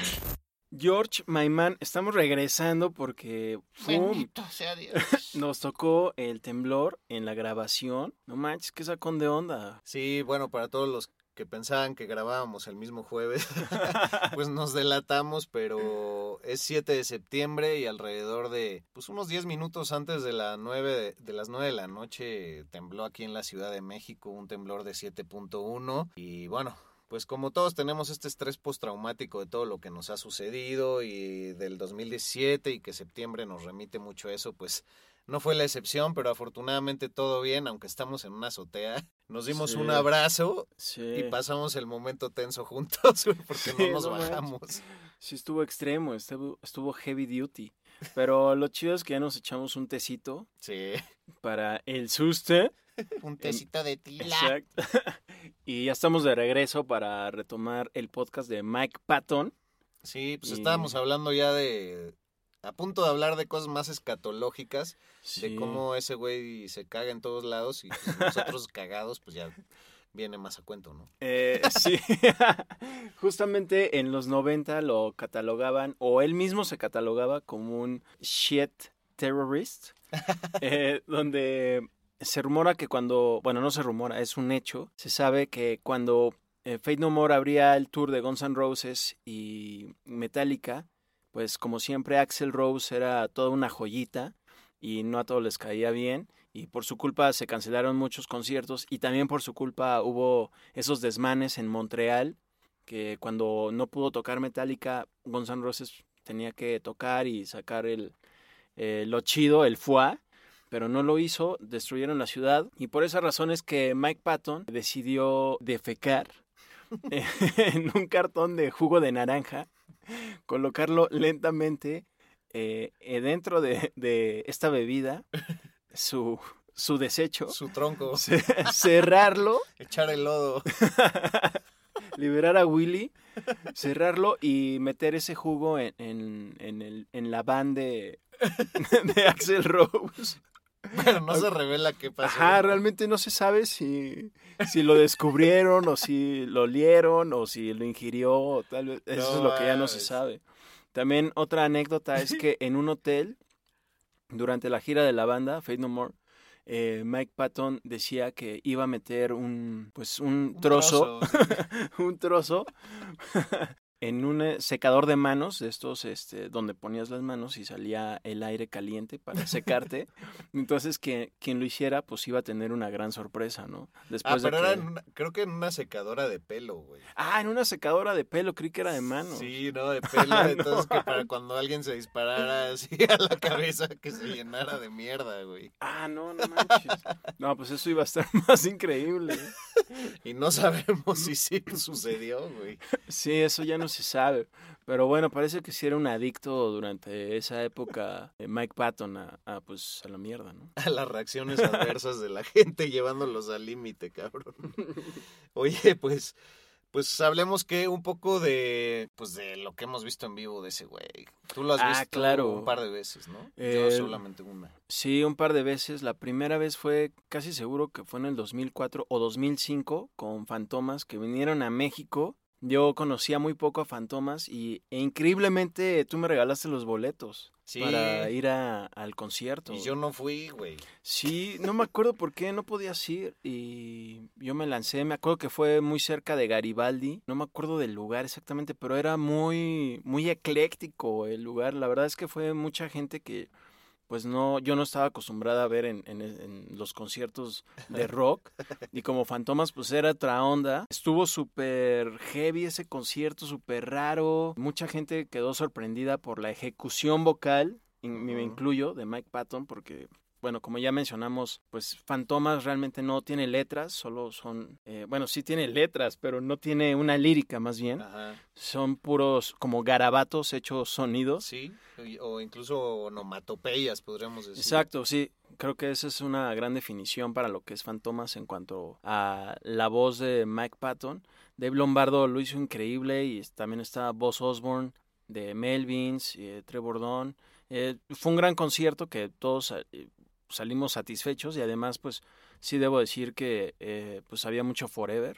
Speaker 3: George, my man, estamos regresando porque ¡fum!
Speaker 2: sea Dios.
Speaker 3: nos tocó el temblor en la grabación. No manches, qué sacón de onda.
Speaker 2: Sí, bueno, para todos los que pensaban que grabábamos el mismo jueves, pues nos delatamos, pero es 7 de septiembre y alrededor de, pues unos 10 minutos antes de, la 9 de, de las 9 de la noche tembló aquí en la Ciudad de México un temblor de 7.1 y bueno, pues como todos tenemos este estrés postraumático de todo lo que nos ha sucedido y del 2017 y que septiembre nos remite mucho a eso, pues no fue la excepción, pero afortunadamente todo bien, aunque estamos en una azotea. Nos dimos
Speaker 3: Sí.
Speaker 2: un abrazo
Speaker 3: Sí.
Speaker 2: y pasamos el momento tenso juntos, porque
Speaker 3: Sí,
Speaker 2: no nos
Speaker 3: no manches.
Speaker 2: bajamos.
Speaker 3: Sí, estuvo extremo, estuvo, estuvo heavy duty. Pero lo chido es que ya nos echamos un tecito
Speaker 2: Sí,
Speaker 3: para el susto.
Speaker 2: un tecito de tila.
Speaker 3: Exacto. y ya estamos de regreso para retomar el podcast de Mike Patton.
Speaker 2: Sí, pues
Speaker 3: Y-
Speaker 2: estábamos hablando ya de... A punto de hablar de cosas más escatológicas,
Speaker 3: Sí.
Speaker 2: de cómo ese güey se caga en todos lados y pues, nosotros cagados, pues ya viene más a cuento, ¿no?
Speaker 3: Eh, sí, justamente en los 90 lo catalogaban, o él mismo se catalogaba como un shit terrorist, eh, donde se rumora que cuando, bueno, no se rumora, es un hecho, se sabe que cuando eh, Fate No More abría el tour de Guns N' Roses y Metallica, pues como siempre Axel Rose era toda una joyita y no a todos les caía bien y por su culpa se cancelaron muchos conciertos y también por su culpa hubo esos desmanes en Montreal que cuando no pudo tocar Metallica, Guns N' Roses tenía que tocar y sacar el eh, lo chido, el foie, pero no lo hizo, destruyeron la ciudad y por esa razón es que Mike Patton decidió defecar en un cartón de jugo de naranja, colocarlo lentamente eh, eh, dentro de, de esta bebida, su, su desecho,
Speaker 2: Su tronco.
Speaker 3: ce- cerrarlo,
Speaker 2: Echar el lodo.
Speaker 3: liberar a Willy, cerrarlo y meter ese jugo en, en, en el, en la van de, de Axel Rose.
Speaker 2: Pero no se revela qué pasó.
Speaker 3: Ajá, realmente no se sabe si, si lo descubrieron o si lo olieron o si lo ingirió tal vez. Eso
Speaker 2: No
Speaker 3: es lo que ya no se sabe. También otra anécdota es que en un hotel, durante la gira de la banda, Fate No More, eh, Mike Patton decía que iba a meter un, pues un, trozo, un trozo en un eh, secador de manos, de estos este, donde ponías las manos y salía el aire caliente para secarte. Entonces, que quien lo hiciera, pues iba a tener una gran sorpresa, ¿no?
Speaker 2: Ah,
Speaker 3: Después de
Speaker 2: pero era en una- creo que en una secadora de pelo, güey.
Speaker 3: Ah, en una secadora de pelo, creí que era de mano.
Speaker 2: Sí, no, de pelo.
Speaker 3: Ah,
Speaker 2: entonces
Speaker 3: no.
Speaker 2: que para cuando alguien se disparara así a la cabeza, que se llenara de mierda, güey.
Speaker 3: Ah, no, no manches. No, pues eso iba a estar más increíble.
Speaker 2: Y no sabemos si sí sucedió, güey.
Speaker 3: Sí, eso ya no se sabe. Pero bueno, parece que sí era un adicto durante esa época eh, Mike Patton a, a, pues a la mierda, ¿no?
Speaker 2: A las reacciones adversas de la gente llevándolos al límite, cabrón. Oye, pues, pues hablemos que un poco de, pues de lo que hemos visto en vivo de ese güey. Tú lo has
Speaker 3: Ah,
Speaker 2: visto
Speaker 3: claro.
Speaker 2: un par de veces, ¿no? Yo solamente una.
Speaker 3: Sí, un par de veces. La primera vez fue casi seguro que fue en el 2004 o 2005 con Fantomas que vinieron a México. Yo conocía muy poco a Fantomas y e increíblemente tú me regalaste los boletos
Speaker 2: Sí.
Speaker 3: para ir a- al concierto.
Speaker 2: Y yo no fui, güey.
Speaker 3: Sí, no me acuerdo por qué no podías ir y yo me lancé, me acuerdo que fue muy cerca de Garibaldi, no me acuerdo del lugar exactamente, pero era muy muy ecléctico el lugar, la verdad es que fue mucha gente que pues no, yo no estaba acostumbrada a ver en, en- en los conciertos de rock y como Fantomas pues era otra onda, estuvo súper heavy ese concierto, súper raro, mucha gente quedó sorprendida por la ejecución vocal, y me incluyo, de Mike Patton porque bueno, como ya mencionamos, pues Fantomas realmente no tiene letras, solo son, eh, bueno, sí tiene letras, pero no tiene una lírica más bien.
Speaker 2: Ajá.
Speaker 3: Son puros como garabatos hechos sonidos.
Speaker 2: Sí, o incluso onomatopeyas, podríamos decir.
Speaker 3: Exacto, sí. Creo que esa es una gran definición para lo que es Fantomas en cuanto a la voz de Mike Patton. Dave Lombardo lo hizo increíble y también está Buzz Osborne de Melvins, y, eh, Trevor Dunn. Eh, fue un gran concierto que todos eh, salimos satisfechos y además pues sí debo decir que eh, pues había mucho Forever.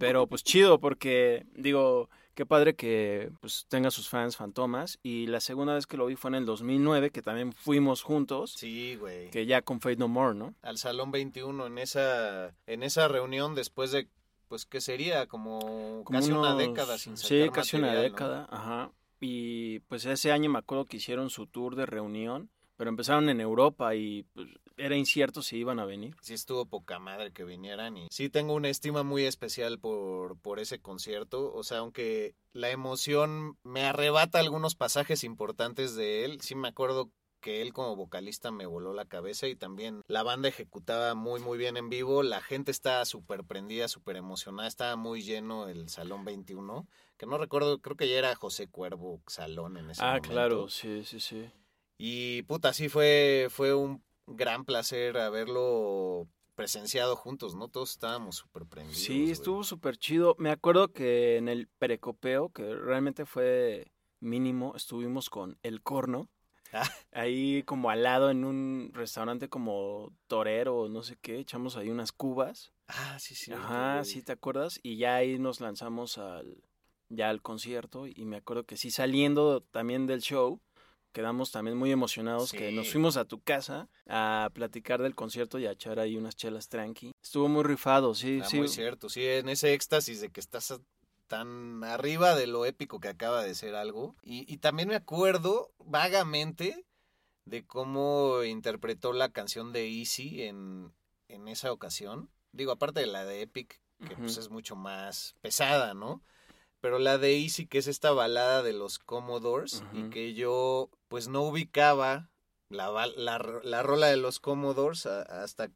Speaker 3: Pero pues chido porque digo, qué padre que pues tenga sus fans Fantomas y la segunda vez que lo vi fue en el 2009 que también fuimos juntos.
Speaker 2: Sí, güey.
Speaker 3: Que ya con Fate No More, ¿no?
Speaker 2: Al Salón 21 en esa, en esa reunión después de, pues, ¿qué sería? Como,
Speaker 3: Como
Speaker 2: casi una década sin
Speaker 3: Sí,
Speaker 2: sacar
Speaker 3: casi una
Speaker 2: material, ¿no?
Speaker 3: década, ajá. Y pues ese año me acuerdo que hicieron su tour de reunión, pero empezaron en Europa y pues, era incierto si iban a venir.
Speaker 2: Sí estuvo poca madre que vinieran y sí tengo una estima muy especial por, por ese concierto. O sea, aunque la emoción me arrebata algunos pasajes importantes de él, sí me acuerdo que él como vocalista me voló la cabeza y también la banda ejecutaba muy muy bien en vivo, la gente estaba súper prendida, súper emocionada, estaba muy lleno el Salón 21, que no recuerdo, creo que ya era José Cuervo Salón en ese
Speaker 3: Ah,
Speaker 2: momento.
Speaker 3: claro, sí, sí, sí.
Speaker 2: Y puta, sí fue, fue un gran placer haberlo presenciado juntos, ¿no? Todos estábamos súper prendidos.
Speaker 3: Sí, estuvo súper chido. Me acuerdo que en el Perecopeo, que realmente fue mínimo, estuvimos con El Corno.
Speaker 2: Ah.
Speaker 3: Ahí como al lado en un restaurante como torero, no sé qué, echamos ahí unas cubas.
Speaker 2: Ah, sí, sí.
Speaker 3: Ajá, sí, ¿te acuerdas? Y ya ahí nos lanzamos al, ya al concierto y me acuerdo que sí, saliendo también del show, quedamos también muy emocionados que nos fuimos a tu casa a platicar del concierto y a echar ahí unas chelas tranqui. Estuvo muy rifado, sí,
Speaker 2: Ah,
Speaker 3: sí.
Speaker 2: muy cierto, sí, en ese éxtasis de que estás tan arriba de lo épico que acaba de ser algo. Y, y también me acuerdo vagamente de cómo interpretó la canción de Easy en, en esa ocasión. Digo, aparte de la de Epic, que pues es mucho más pesada, ¿no? Pero la de Easy, que es esta balada de los Commodores, y que yo pues no ubicaba la, la, la rola de los Commodores a- hasta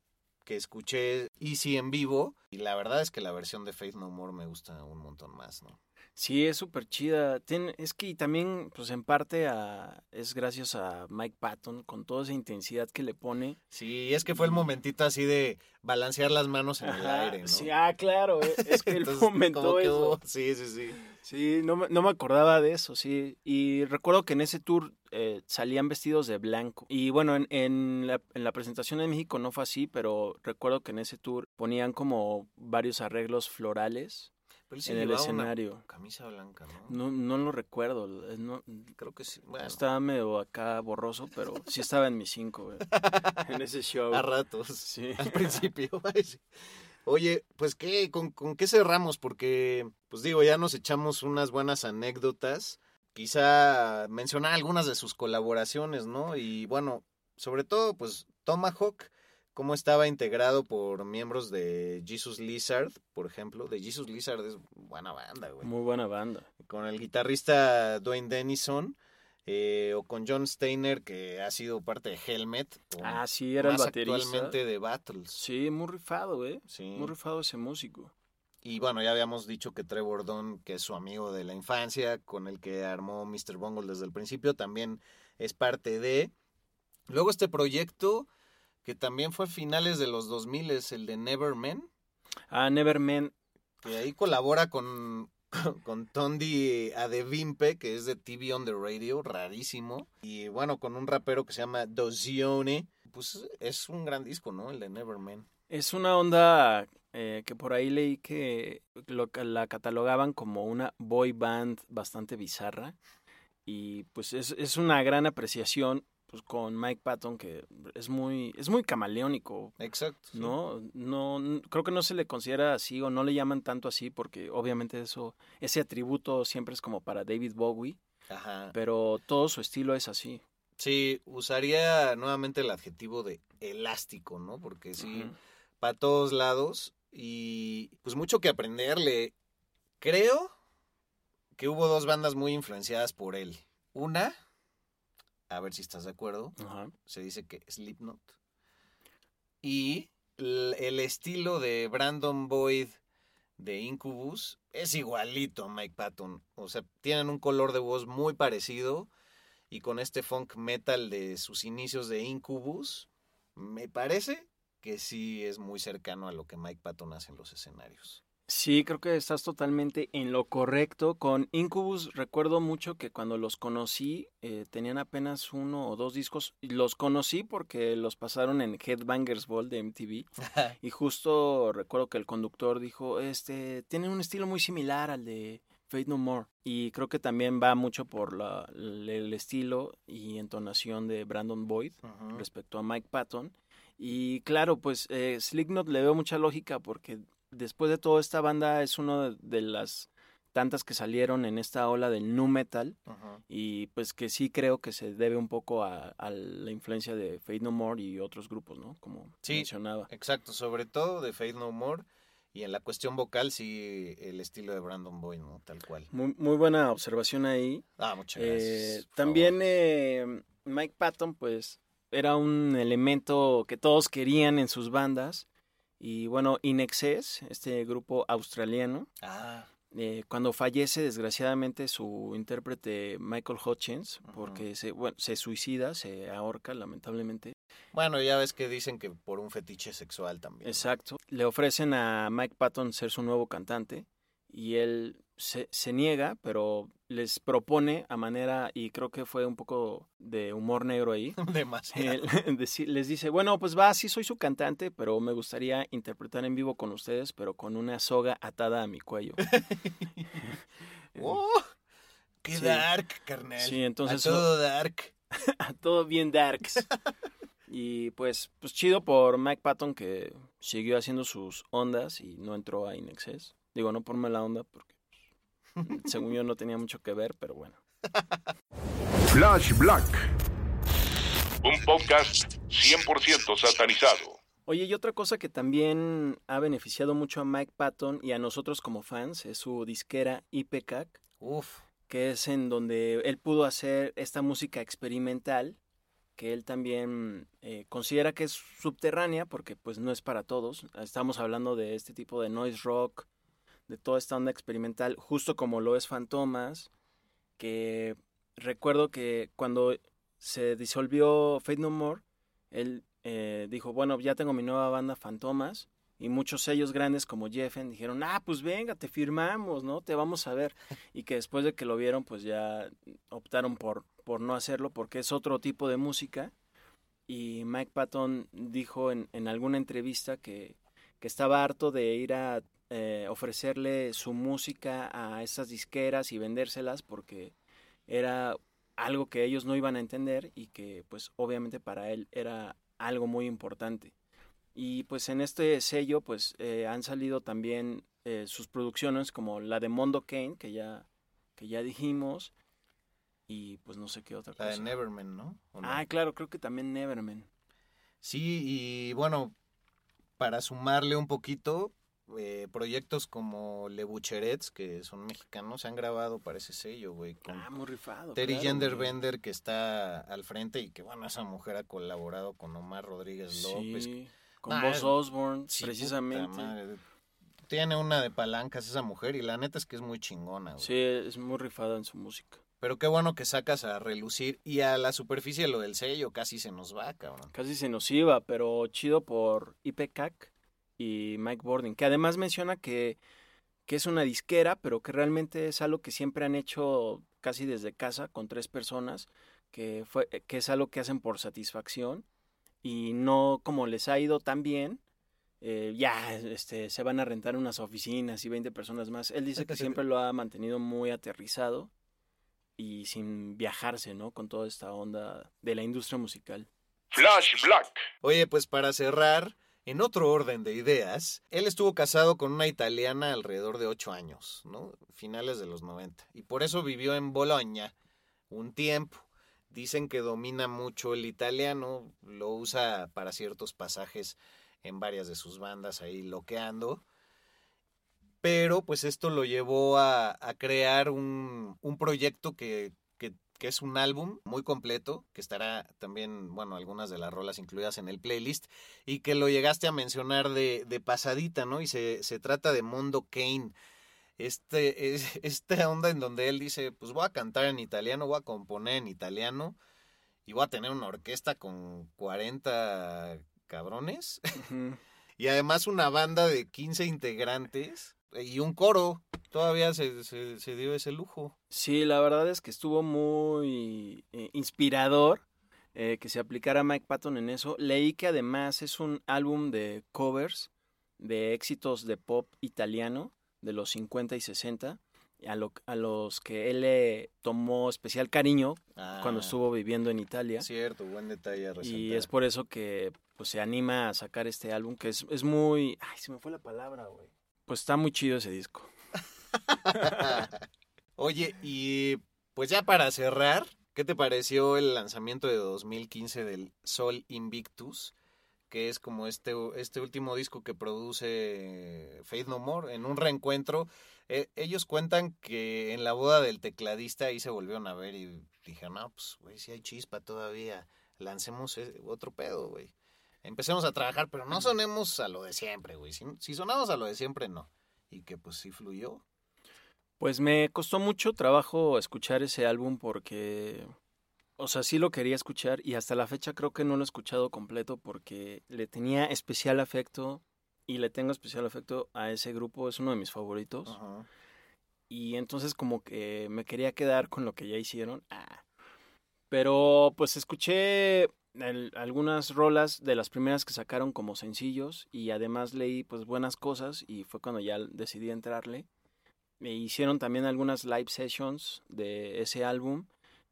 Speaker 2: que escuché Easy en vivo y la verdad es que la versión de Faith No More me gusta un montón más, ¿no?
Speaker 3: Sí, es súper chida. Tiene- es que también, pues en parte a- es gracias a Mike Patton con toda esa intensidad que le pone.
Speaker 2: Sí, es que fue el momentito así de balancear las manos en el aire, ¿no?
Speaker 3: Sí, ah, claro, eh, es que él
Speaker 2: Entonces,
Speaker 3: fomentó eso.
Speaker 2: hubo- Sí, sí, sí.
Speaker 3: Sí, no, me- no me acordaba de eso, sí. Y recuerdo que en ese tour eh, salían vestidos de blanco. Y bueno, en, en la, en la presentación en México no fue así, pero recuerdo que en ese tour ponían como varios arreglos florales
Speaker 2: Pero él sí
Speaker 3: en el
Speaker 2: una
Speaker 3: escenario.
Speaker 2: camisa blanca, ¿no?
Speaker 3: No, no lo recuerdo, no,
Speaker 2: Creo que sí. Bueno,
Speaker 3: estaba medio acá borroso, pero sí estaba en mi cinco, güey, en ese show.
Speaker 2: a ratos.
Speaker 3: Sí.
Speaker 2: Al principio. Oye, pues qué, con, con qué cerramos, porque, pues digo, ya nos echamos unas buenas anécdotas. Quizá mencionar algunas de sus colaboraciones, ¿no? Y bueno, sobre todo, pues Tomahawk, cómo estaba integrado por miembros de Jesus Lizard, por ejemplo. De Jesus Lizard es buena banda, güey.
Speaker 3: Muy buena banda.
Speaker 2: Con el guitarrista Dwayne Dennison. eh, o con John Steiner, que ha sido parte de Helmet.
Speaker 3: Ah, sí, era el
Speaker 2: más
Speaker 3: baterista.
Speaker 2: actualmente de Battles.
Speaker 3: Sí, muy rifado, güey.
Speaker 2: Sí.
Speaker 3: Muy rifado ese músico.
Speaker 2: Y bueno, ya habíamos dicho que Trevor Dunn, que es su amigo de la infancia, con el que armó Mr. Bungle desde el principio, también es parte de. Luego este proyecto, que también fue a finales de los 2000, es el de Neverman,
Speaker 3: Ah, Neverman.
Speaker 2: que ahí colabora con, con Tondi Adevimpe, que es de TV on the Radio, rarísimo. Y bueno, con un rapero que se llama Dozione. Pues es un gran disco, ¿no? El de Neverman.
Speaker 3: Es una onda eh, que por ahí leí que lo, la catalogaban como una boy band bastante bizarra. Y pues es, es una gran apreciación pues, con Mike Patton, que es muy, es muy camaleónico.
Speaker 2: Exacto. sí.
Speaker 3: ¿no? No, creo que no se le considera así o no le llaman tanto así porque obviamente eso, ese atributo siempre es como para David Bowie,
Speaker 2: Ajá.
Speaker 3: pero todo su estilo es así.
Speaker 2: Sí, usaría nuevamente el adjetivo de elástico, ¿no? Porque sí,
Speaker 3: Ujú.
Speaker 2: para todos lados y pues mucho que aprenderle. Creo que hubo dos bandas muy influenciadas por él. Una, a ver si estás de acuerdo,
Speaker 3: Ajá.
Speaker 2: se dice que Slipknot. Y el, el estilo de Brandon Boyd de Incubus es igualito a Mike Patton. O sea, tienen un color de voz muy parecido y con este funk metal de sus inicios de Incubus, me parece que sí es muy cercano a lo que Mike Patton hace en los escenarios.
Speaker 3: Sí, creo que estás totalmente en lo correcto. Con Incubus recuerdo mucho que cuando los conocí eh, tenían apenas uno o dos discos. Los conocí porque los pasaron en Headbangers Ball de MTV. y justo recuerdo que el conductor dijo, este, tienen un estilo muy similar al de Fate No More. Y creo que también va mucho por la- el estilo y entonación de Brandon Boyd respecto a Mike Patton. Y claro, pues eh, Slipknot le veo mucha lógica porque después de todo esta banda es una de, de las tantas que salieron en esta ola del nu metal y pues que sí creo que se debe un poco a, a la influencia de Fate No More y otros grupos, ¿no? Como
Speaker 2: Sí.
Speaker 3: mencionaba.
Speaker 2: Exacto, sobre todo de Faith No More. Y en la cuestión vocal, sí, el estilo de Brandon Boyd, ¿no? Tal cual.
Speaker 3: Muy, muy buena observación ahí.
Speaker 2: Ah, muchas
Speaker 3: Eh,
Speaker 2: gracias. por
Speaker 3: también eh, Mike Patton, pues, era un elemento que todos querían en sus bandas. Y bueno, In Excess, este grupo australiano,
Speaker 2: Ah,
Speaker 3: eh, cuando fallece desgraciadamente su intérprete Michael Hutchins, porque se, bueno, se suicida, se ahorca lamentablemente.
Speaker 2: bueno, ya ves que dicen que por un fetiche sexual también.
Speaker 3: Exacto. Le ofrecen a Mike Patton ser su nuevo cantante y él se, se niega, pero les propone a manera, y creo que fue un poco de humor negro ahí,
Speaker 2: Demasiado.
Speaker 3: les dice, bueno, pues va, sí soy su cantante, pero me gustaría interpretar en vivo con ustedes, pero con una soga atada a mi cuello.
Speaker 2: ¡Oh! ¡Qué
Speaker 3: Sí.
Speaker 2: dark, carnal!
Speaker 3: Sí, entonces-
Speaker 2: A todo dark.
Speaker 3: Todo bien darks. Y pues, pues chido por Mike Patton que siguió haciendo sus ondas y no entró a Inexcess. Digo, no por mala onda, porque según yo no tenía mucho que ver, pero bueno.
Speaker 1: Flash Black. Un podcast 100% satanizado.
Speaker 3: Oye, y otra cosa que también ha beneficiado mucho a Mike Patton y a nosotros como fans es su disquera IPCAC,
Speaker 2: Uf.
Speaker 3: que es en donde él pudo hacer esta música experimental que él también eh, considera que es subterránea, porque pues no es para todos. Estamos hablando de este tipo de noise rock, de toda esta onda experimental, justo como lo es Fantomas, que recuerdo que cuando se disolvió Fate No More, él eh, dijo, bueno, ya tengo mi nueva banda Fantomas, y muchos sellos grandes como Jeffen dijeron, ah, pues venga, te firmamos, ¿no? Te vamos a ver. Y que después de que lo vieron, pues ya optaron por, por no hacerlo porque es otro tipo de música. Y Mike Patton dijo en, en alguna entrevista que, que, estaba harto de ir a eh, ofrecerle su música a esas disqueras y vendérselas porque era algo que ellos no iban a entender y que pues obviamente para él era algo muy importante. Y pues en este sello pues eh, han salido también eh, sus producciones como la de Mondo Kane, que ya, que ya dijimos, y pues no sé qué otra
Speaker 2: cosa. La de Neverman, ¿no?
Speaker 3: Ah, claro, creo que también Neverman.
Speaker 2: Sí, y bueno, para sumarle un poquito, eh, proyectos como Le Bucherets, que son mexicanos, se han grabado para ese sello, güey.
Speaker 3: Ah, muy rifado.
Speaker 2: Terry Genderbender, que está al frente y que, bueno, esa mujer ha colaborado con Omar Rodríguez López.
Speaker 3: Sí. Con Boss Osborne, precisamente.
Speaker 2: Tiene una de palancas esa mujer y la neta es que es muy chingona.
Speaker 3: Sí, es muy rifada en su música.
Speaker 2: Pero qué bueno que sacas a relucir y a la superficie lo del sello casi se nos va, cabrón.
Speaker 3: Casi se nos iba, pero chido por IPCAC y Mike Bording, que además menciona que, que es una disquera, pero que realmente es algo que siempre han hecho casi desde casa con tres personas, que, fue, que es algo que hacen por satisfacción y no como les ha ido tan bien, eh, ya este, se van a rentar unas oficinas y 20 personas más. Él dice que siempre lo ha mantenido muy aterrizado y sin viajarse, ¿no? Con toda esta onda de la industria musical.
Speaker 1: Flash Black.
Speaker 2: Oye, pues para cerrar, en otro orden de ideas, él estuvo casado con una italiana alrededor de ocho años, ¿no? Finales de los 90. Y por eso vivió en Bolonia un tiempo. Dicen que domina mucho el italiano, lo usa para ciertos pasajes en varias de sus bandas ahí loqueando. Pero pues esto lo llevó a, crear un, proyecto que, es un álbum muy completo, que estará también, bueno, algunas de las rolas incluidas en el playlist, y que lo llegaste a mencionar de, de pasadita, ¿no? Y se, se trata de Mondo Kane este, es, esta onda en donde él dice, pues voy a cantar en italiano, voy a componer en italiano y voy a tener una orquesta con 40 cabrones. y además una banda de 15 integrantes y un coro. Todavía se, se, dio ese lujo.
Speaker 3: Sí, la verdad es que estuvo muy eh, inspirador eh, que se aplicara Mike Patton en eso. Leí que además es un álbum de covers de éxitos de pop italiano de los 50 y 60, a, lo, a los que él le tomó especial cariño cuando
Speaker 2: Ah.
Speaker 3: estuvo viviendo en Italia.
Speaker 2: Cierto, buen detalle. a
Speaker 3: Y es por eso que pues, se anima a sacar este álbum, que es, es muy... Ay, se me fue la palabra, güey. Pues está muy chido ese disco.
Speaker 2: Oye, y pues ya para cerrar, ¿qué te pareció el lanzamiento de 2015 del Sol Invictus? Que es como este, este último disco que produce Faith No More en un reencuentro. Eh, ellos cuentan que en la boda del tecladista ahí se volvieron a ver y dijeron, no, pues, güey, si hay chispa todavía, lancemos eh, otro pedo, güey. Empecemos a trabajar, pero no sonemos a lo de siempre, güey. Si, si sonamos a lo de siempre, no. Y que pues sí fluyó.
Speaker 3: Pues me costó mucho trabajo escuchar ese álbum porque, o sea, sí lo quería escuchar y hasta la fecha creo que no lo he escuchado completo porque le tenía especial afecto y le tengo especial afecto a ese grupo, es uno de mis favoritos. Y entonces como que me quería quedar con lo que ya hicieron. Ah. Pero pues escuché el- algunas rolas de las primeras que sacaron como sencillos y además leí pues buenas cosas y fue cuando ya decidí entrarle. Me hicieron también algunas live sessions de ese álbum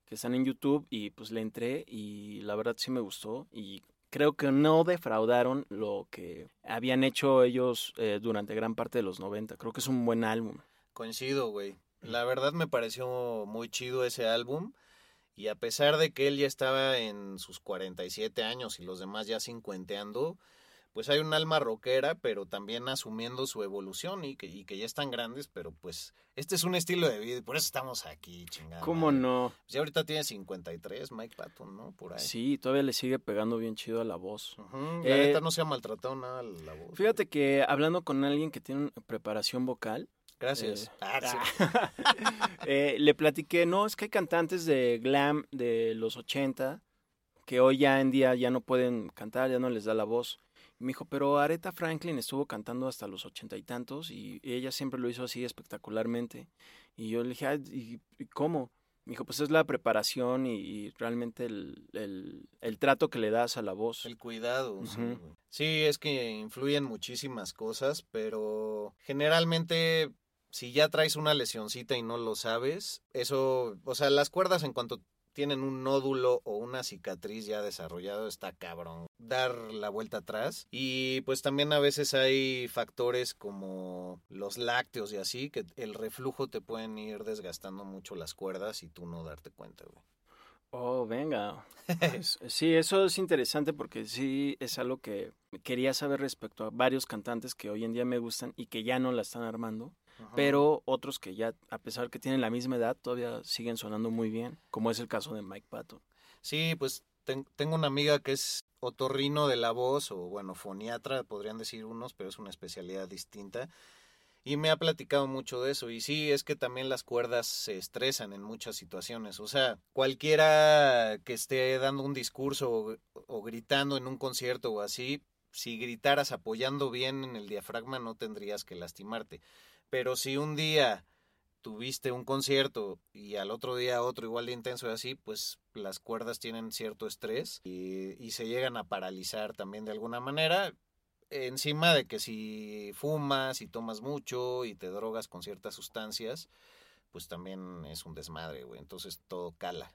Speaker 3: que están en YouTube y pues le entré y la verdad sí me gustó y creo que no defraudaron lo que habían hecho ellos eh, durante gran parte de los 90. Creo que es un buen álbum.
Speaker 2: Coincido, güey. La verdad me pareció muy chido ese álbum. Y a pesar de que él ya estaba en sus 47 años y los demás ya cincuenteando, pues hay un alma rockera, pero también asumiendo su evolución y que, y que ya están grandes, pero pues este es un estilo de vida y por eso estamos aquí, chingada.
Speaker 3: ¿Cómo no?
Speaker 2: Pues ya ahorita tiene 53, Mike Patton, ¿no? Por ahí.
Speaker 3: Sí, todavía le sigue pegando bien chido a la voz.
Speaker 2: Ujú, La
Speaker 3: Eh,
Speaker 2: neta no se ha maltratado nada la voz.
Speaker 3: Fíjate que hablando con alguien que tiene preparación vocal,
Speaker 2: Gracias.
Speaker 3: Eh,
Speaker 2: Ah, sí.
Speaker 3: eh, le platiqué, no, es que hay cantantes de glam de los 80 que hoy ya en día ya no pueden cantar, ya no les da la voz. Y me dijo, pero Aretha Franklin estuvo cantando hasta los ochenta y tantos y ella siempre lo hizo así espectacularmente. Y yo le dije, "Ah, ¿y, y cómo? Me dijo, pues es la preparación y, y realmente el, el- el trato que le das a la voz.
Speaker 2: El cuidado.
Speaker 3: Ujú.
Speaker 2: güey. Sí, es que influyen muchísimas cosas, pero generalmente si ya traes una lesioncita y no lo sabes, eso, o sea, las cuerdas en cuanto tienen un nódulo o una cicatriz ya desarrollado, está cabrón. Dar la vuelta atrás. Y pues también a veces hay factores como los lácteos y así, que el reflujo te pueden ir desgastando mucho las cuerdas y tú no darte cuenta, güey.
Speaker 3: Oh, venga. Pues, sí, eso es interesante porque sí es algo que quería saber respecto a varios cantantes que hoy en día me gustan y que ya no la están armando,
Speaker 2: Ajá.
Speaker 3: pero otros que ya, a pesar que tienen la misma edad, todavía siguen sonando muy bien, como es el caso de Mike Patton.
Speaker 2: Sí, pues ten- tengo una amiga que es otorrino de la voz, o bueno, foniatra, podrían decir unos, pero es una especialidad distinta. Y me ha platicado mucho de eso. Y sí, es que también las cuerdas se estresan en muchas situaciones. O sea, cualquiera que esté dando un discurso o, o gritando en un concierto o así, si gritaras apoyando bien en el diafragma no tendrías que lastimarte. Pero si un día tuviste un concierto y al otro día otro igual de intenso y así, pues las cuerdas tienen cierto estrés y, se llegan a paralizar también de alguna manera. Encima de que si fumas y tomas mucho y te drogas con ciertas sustancias, pues también es un desmadre, güey. Entonces todo cala.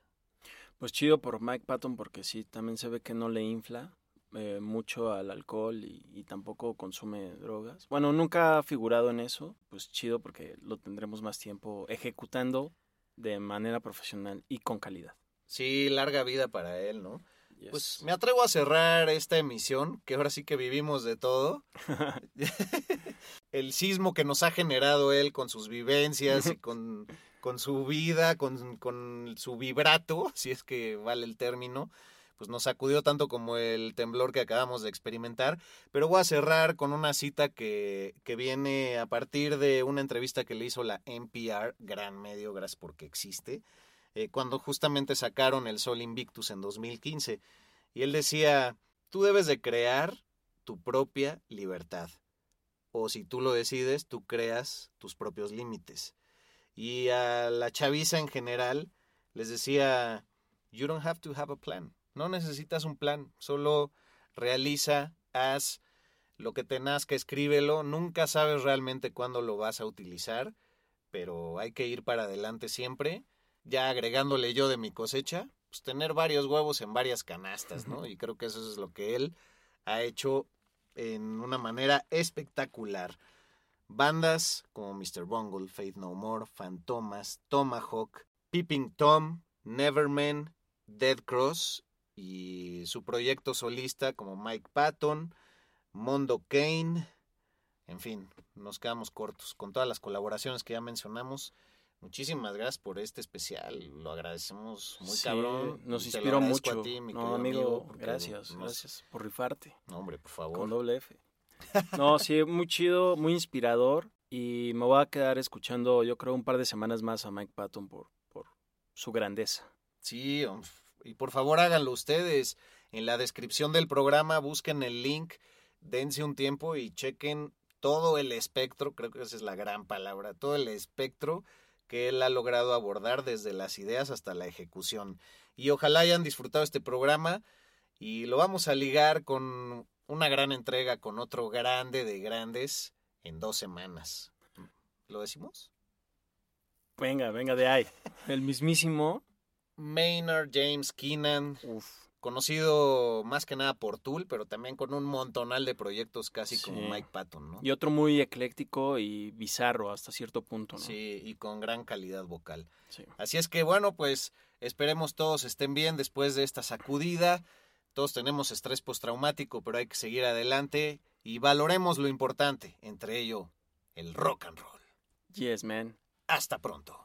Speaker 3: Pues chido por Mike Patton porque sí, también se ve que no le infla eh, mucho al alcohol y, y tampoco consume drogas. Bueno, nunca ha figurado en eso, pues chido porque lo tendremos más tiempo ejecutando de manera profesional y con calidad.
Speaker 2: Sí, larga vida para él, ¿no?
Speaker 3: Yes.
Speaker 2: Pues me atrevo a cerrar esta emisión, que ahora sí que vivimos de todo. El sismo que nos ha generado él con sus vivencias y con, con su vida, con, con su vibrato, si es que vale el término, pues nos sacudió tanto como el temblor que acabamos de experimentar. Pero voy a cerrar con una cita que, que viene a partir de una entrevista que le hizo la NPR, gran medio, gracias porque existe eh, cuando justamente sacaron el Sol Invictus en 2015. Y él decía, tú debes de crear tu propia libertad. O si tú lo decides, tú creas tus propios límites. Y a la chaviza en general les decía, you don't have to have a plan. No necesitas un plan, solo realiza, haz lo que te nazca, escríbelo. Nunca sabes realmente cuándo lo vas a utilizar, pero hay que ir para adelante siempre ya agregándole yo de mi cosecha, pues tener varios huevos en varias canastas, ¿no? Y creo que eso es lo que él ha hecho en una manera espectacular. Bandas como Mr. Bungle, Faith No More, Fantomas, Tomahawk, Peeping Tom, Neverman, Dead Cross y su proyecto solista como Mike Patton, Mondo Kane, en fin, nos quedamos cortos con todas las colaboraciones que ya mencionamos. Muchísimas gracias por este especial, lo agradecemos muy
Speaker 3: Sí,
Speaker 2: cabrón.
Speaker 3: Nos inspiró mucho.
Speaker 2: a ti, mi
Speaker 3: no, amigo, gracias,
Speaker 2: nos-
Speaker 3: gracias por rifarte.
Speaker 2: No, hombre, por favor.
Speaker 3: Con doble F. No, sí, muy chido, muy inspirador. Y me voy a quedar escuchando, yo creo, un par de semanas más a Mike Patton por, por su grandeza.
Speaker 2: Sí, hom- y por favor háganlo ustedes. En la descripción del programa busquen el link, dense un tiempo y chequen todo el espectro, creo que esa es la gran palabra, todo el espectro que él ha logrado abordar desde las ideas hasta la ejecución. Y ojalá hayan disfrutado este programa y lo vamos a ligar con una gran entrega con otro grande de grandes en dos semanas. ¿Lo decimos?
Speaker 3: Venga, venga de ahí. El mismísimo.
Speaker 2: Maynard James Keenan, conocido más que nada por Tool, pero también con un montonal de proyectos casi como. Mike Patton, ¿no?
Speaker 3: Y otro muy ecléctico y bizarro hasta cierto punto, ¿no?
Speaker 2: Sí, y con gran calidad vocal.
Speaker 3: Sí.
Speaker 2: Así es que bueno, pues esperemos todos estén bien después de esta sacudida. Todos tenemos estrés postraumático, pero hay que seguir adelante y valoremos lo importante, entre ello, el rock and roll.
Speaker 3: Yes, man.
Speaker 2: Hasta pronto.